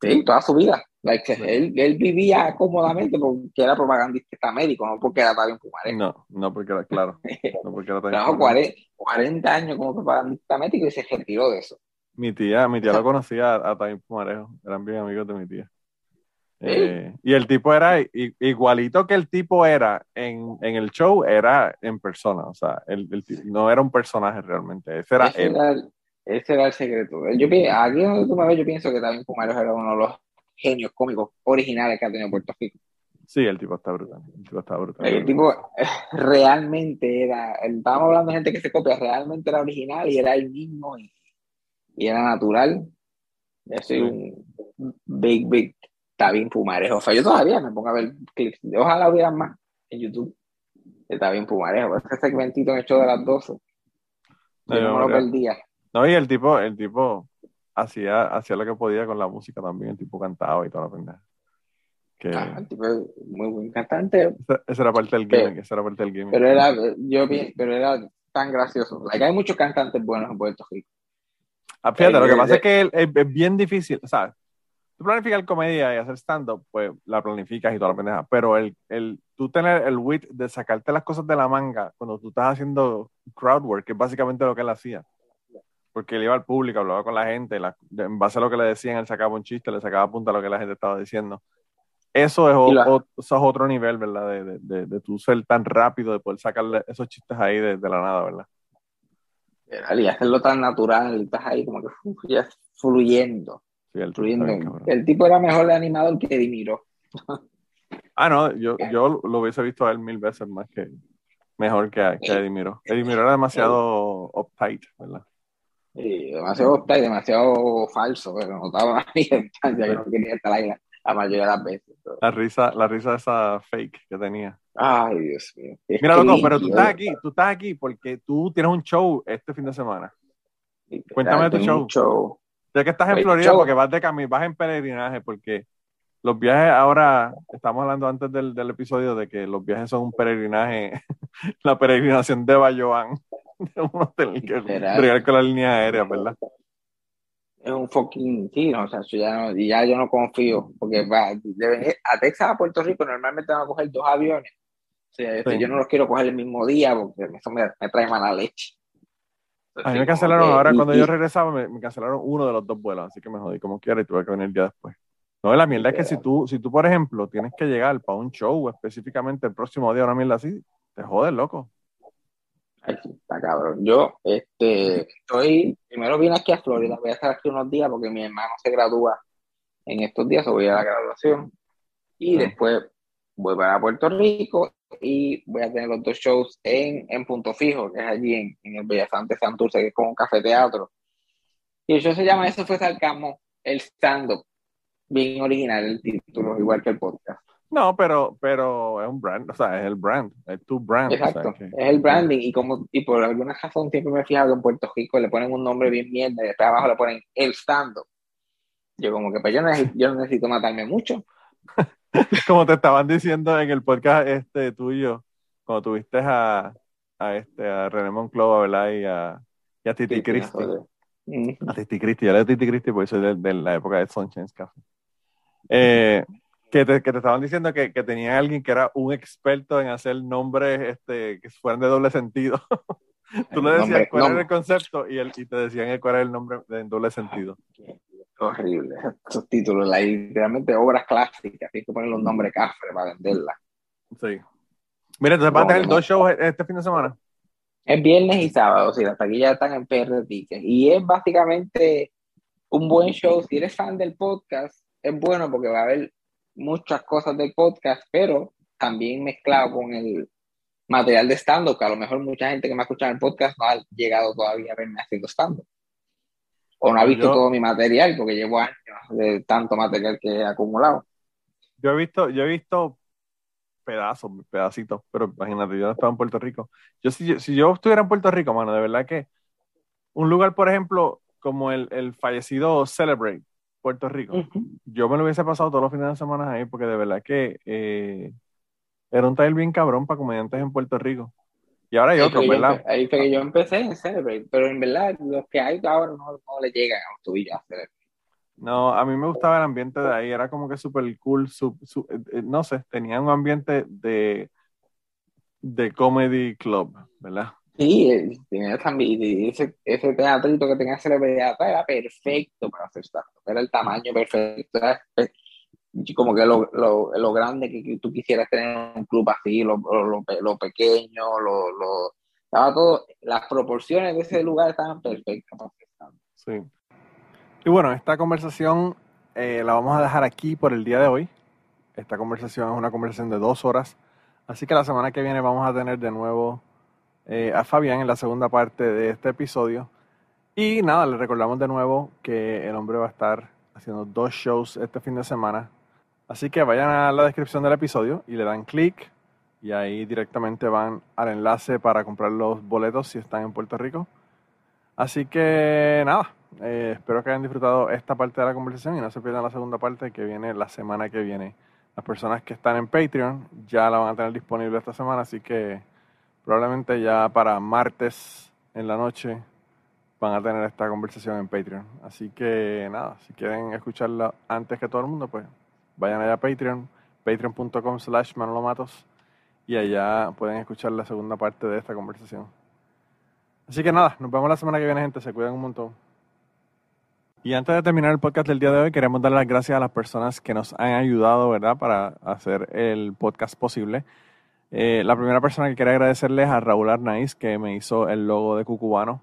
Sí, toda su vida. él, él, vivía cómodamente porque era propagandista médico, no porque era Tabín Pumarejo. No, no porque era, claro. No porque era Trabajó 40, 40, años como propagandista médico y se retiró de eso. Mi tía, mi tía lo conocía a, Tabín Pumarejo, eran bien amigos de mi tía. Eh, y el tipo era igualito que el tipo era en, en, el show, era en persona, o sea, el, el, no era un personaje realmente, ese era él. Ese era el secreto. Yo, aquí donde tú me ves, yo pienso que también Pumarejo era uno de los genios cómicos originales que ha tenido Puerto Rico. Sí, el tipo está brutal. El tipo está brutal. El tipo [laughs] realmente era, estábamos hablando de gente que se copia, realmente era original y era el mismo y, era natural. Yo soy un big, big Tabín Pumarejo. O sea, yo todavía me pongo a ver clips. Ojalá hubieran más en YouTube de Tabín Pumarejo. Ese segmentito en el show de las 12. Yo no, me lo perdía. No, y el tipo, el tipo hacía, hacía lo que podía con la música también, el tipo cantaba y toda la pendeja. Que... Ah, el tipo muy buen cantante. Esa, era parte del game, esa era parte del game. Pero era, yo pero era tan gracioso. hay muchos cantantes buenos en Puerto Rico. Ah, fíjate, lo que pasa es que es, bien difícil, o sea, tú planificas comedia y hacer stand-up, pues la planificas y toda la pendeja, pero el, el, tú tener el wit de sacarte las cosas de la manga cuando tú estás haciendo crowd work, que es básicamente lo que él hacía porque él iba al público, hablaba con la gente, en base a lo que le decían, él sacaba un chiste, le sacaba punta a lo que la gente estaba diciendo. Eso es, es otro nivel, ¿verdad? De, de, de, tú ser tan rápido, de poder sacarle esos chistes ahí de, la nada, ¿verdad? Y hacerlo tan natural, estás ahí como que ya fluyendo. Sí, el, fluyendo. el tipo era mejor de animador que Dimiro. [laughs] ah, no, yo, yo lo hubiese visto a él mil veces más que mejor que, que Edimiro. Edimiro era demasiado uptight, ¿verdad? Sí, demasiado y demasiado falso, pero notaba la [laughs] distancia que no quería estar ahí la, mayoría de las veces. La risa, la risa esa fake que tenía. Ay, Dios mío. [laughs] Mira, loco, pero tú estás aquí, tú estás aquí porque tú tienes un show este fin de semana. Cuéntame de tu show. show. Sé que estás en Florida porque vas de camino, vas en peregrinaje porque los viajes ahora, estamos hablando antes del, del episodio de que los viajes son un peregrinaje, [laughs] la peregrinación de Bayoán. [laughs] de uno tener que bregar con la línea aérea, ¿verdad? Es un fucking sí, o sea, yo ya, no, ya yo no confío, porque va, de, a Texas a Puerto Rico normalmente van a coger dos aviones. Yo no los quiero coger el mismo día porque eso me, trae mala leche. a mí me cancelaron, ahora cuando yo regresaba, me, cancelaron uno de los dos vuelos, así que me jodí como quiera y tuve que venir el día después. No, la mierda es que si tú, si tú, por ejemplo, tienes que llegar para un show específicamente el próximo día, una mierda así, te jodes, loco. Ay, está cabrón. Yo, este, estoy, primero vine aquí a Florida, voy a estar aquí unos días porque mi hermano se gradúa en estos días, o voy a la graduación. Y después voy para Puerto Rico y voy a tener los dos shows en, en Punto Fijo, que es allí en, en el Bellas Artes Santurce, que es como un café teatro. Y el show se llama Eso fue Salcamo, el stand-up. Bien original el título, igual que el podcast. No, pero, pero es un brand, o sea, es el brand, es tu brand. Exacto, es el branding y como y por alguna razón siempre me he fijado que en Puerto Rico le ponen un nombre bien mierda y después abajo le ponen el stand-up. Yo como que pues yo, necesito, yo necesito matarme mucho. [laughs] [laughs] como te estaban diciendo en el podcast este tuyo, cuando tuviste a, a este a René Monclova, ¿verdad? Y a, y a Titi Cristi. A Titi Cristi, yo le Titi Cristi porque soy de, de, la época de Sunshine's Café. Eh, que te, que te estaban diciendo que, que tenía alguien que era un experto en hacer nombres este, que fueran de doble sentido. [laughs] Tú le decías cuál era el concepto y, él, y te decían cuál era el nombre en doble sentido. Horrible. [laughs] Esos títulos, literalmente obras clásicas. Tienes que poner los nombres cafres para venderlas. Sí. Mira, entonces vas a tener dos shows este fin de semana. Es viernes y sábado, sí, las taquillas están en PR Tickets. Y es básicamente un buen show. Si eres fan del podcast, es bueno porque va a haber muchas cosas del podcast, pero también mezclado con el material de stand-up, que a lo mejor mucha gente que me ha escuchado el podcast no ha llegado todavía a verme haciendo stand-up. O no ha visto todo mi material, porque llevo años de tanto material que he acumulado. Yo he visto, yo he visto pedazos, pedacitos, pero imagínate, yo no estaba en Puerto Rico. Yo si, si yo estuviera en Puerto Rico, mano, de verdad que un lugar, por ejemplo, como el, el fallecido Celebrate, Puerto Rico, yo me lo hubiese pasado todos los fines de semana ahí, porque de verdad que eh, era un taller bien cabrón para comediantes en Puerto Rico. Y ahora hay otro, ¿verdad? ahí fue que yo empecé en Celebrate, pero en verdad los que hay ahora no, no le llegan a los tubillos a Celebrate. No, a mí me gustaba el ambiente de ahí, era como que súper cool, eh, eh, no sé, tenía un ambiente de, de comedy club, ¿verdad? Sí, eh, tenía también ese, ese teatrito que tenía celebridad era perfecto para hacer stand era el tamaño perfecto, era como que lo, lo, lo, grande que tú quisieras tener un club así, lo, lo, pequeño, lo, estaba todo, las proporciones de ese lugar estaban perfectas Sí. Y bueno, esta conversación eh, la vamos a dejar aquí por el día de hoy. Esta conversación es una conversación de dos horas. Así que la semana que viene vamos a tener de nuevo eh, a Fabián en la segunda parte de este episodio. Y nada, le recordamos de nuevo que el hombre va a estar haciendo dos shows este fin de semana. Así que vayan a la descripción del episodio y le dan clic y ahí directamente van al enlace para comprar los boletos si están en Puerto Rico. Así que nada, eh, espero que hayan disfrutado esta parte de la conversación y no se pierdan la segunda parte que viene la semana que viene. Las personas que están en Patreon ya la van a tener disponible esta semana, así que probablemente ya para martes en la noche van a tener esta conversación en Patreon. Así que nada, si quieren escucharla antes que todo el mundo, pues vayan allá a Patreon, patreon.com slash manolomatos y allá pueden escuchar la segunda parte de esta conversación. Así que nada, nos vemos la semana que viene, gente. Se cuidan un montón. Y antes de terminar el podcast del día de hoy, queremos dar las gracias a las personas que nos han ayudado, ¿verdad?, para hacer el podcast posible. Eh, la primera persona que quiero agradecerles es a Raúl Arnaiz, que me hizo el logo de Cucubano.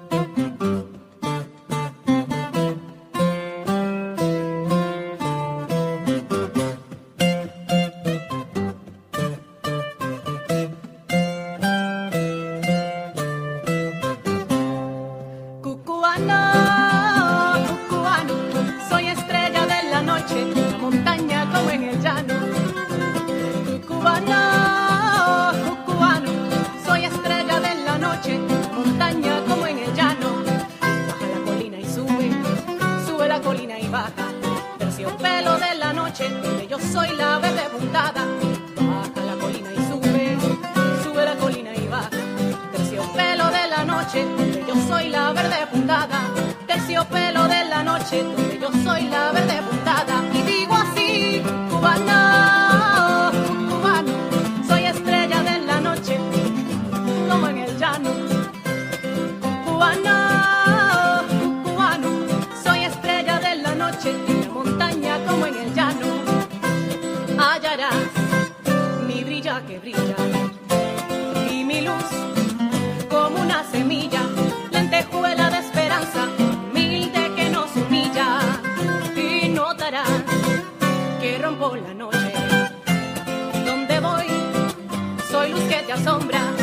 Te asombra.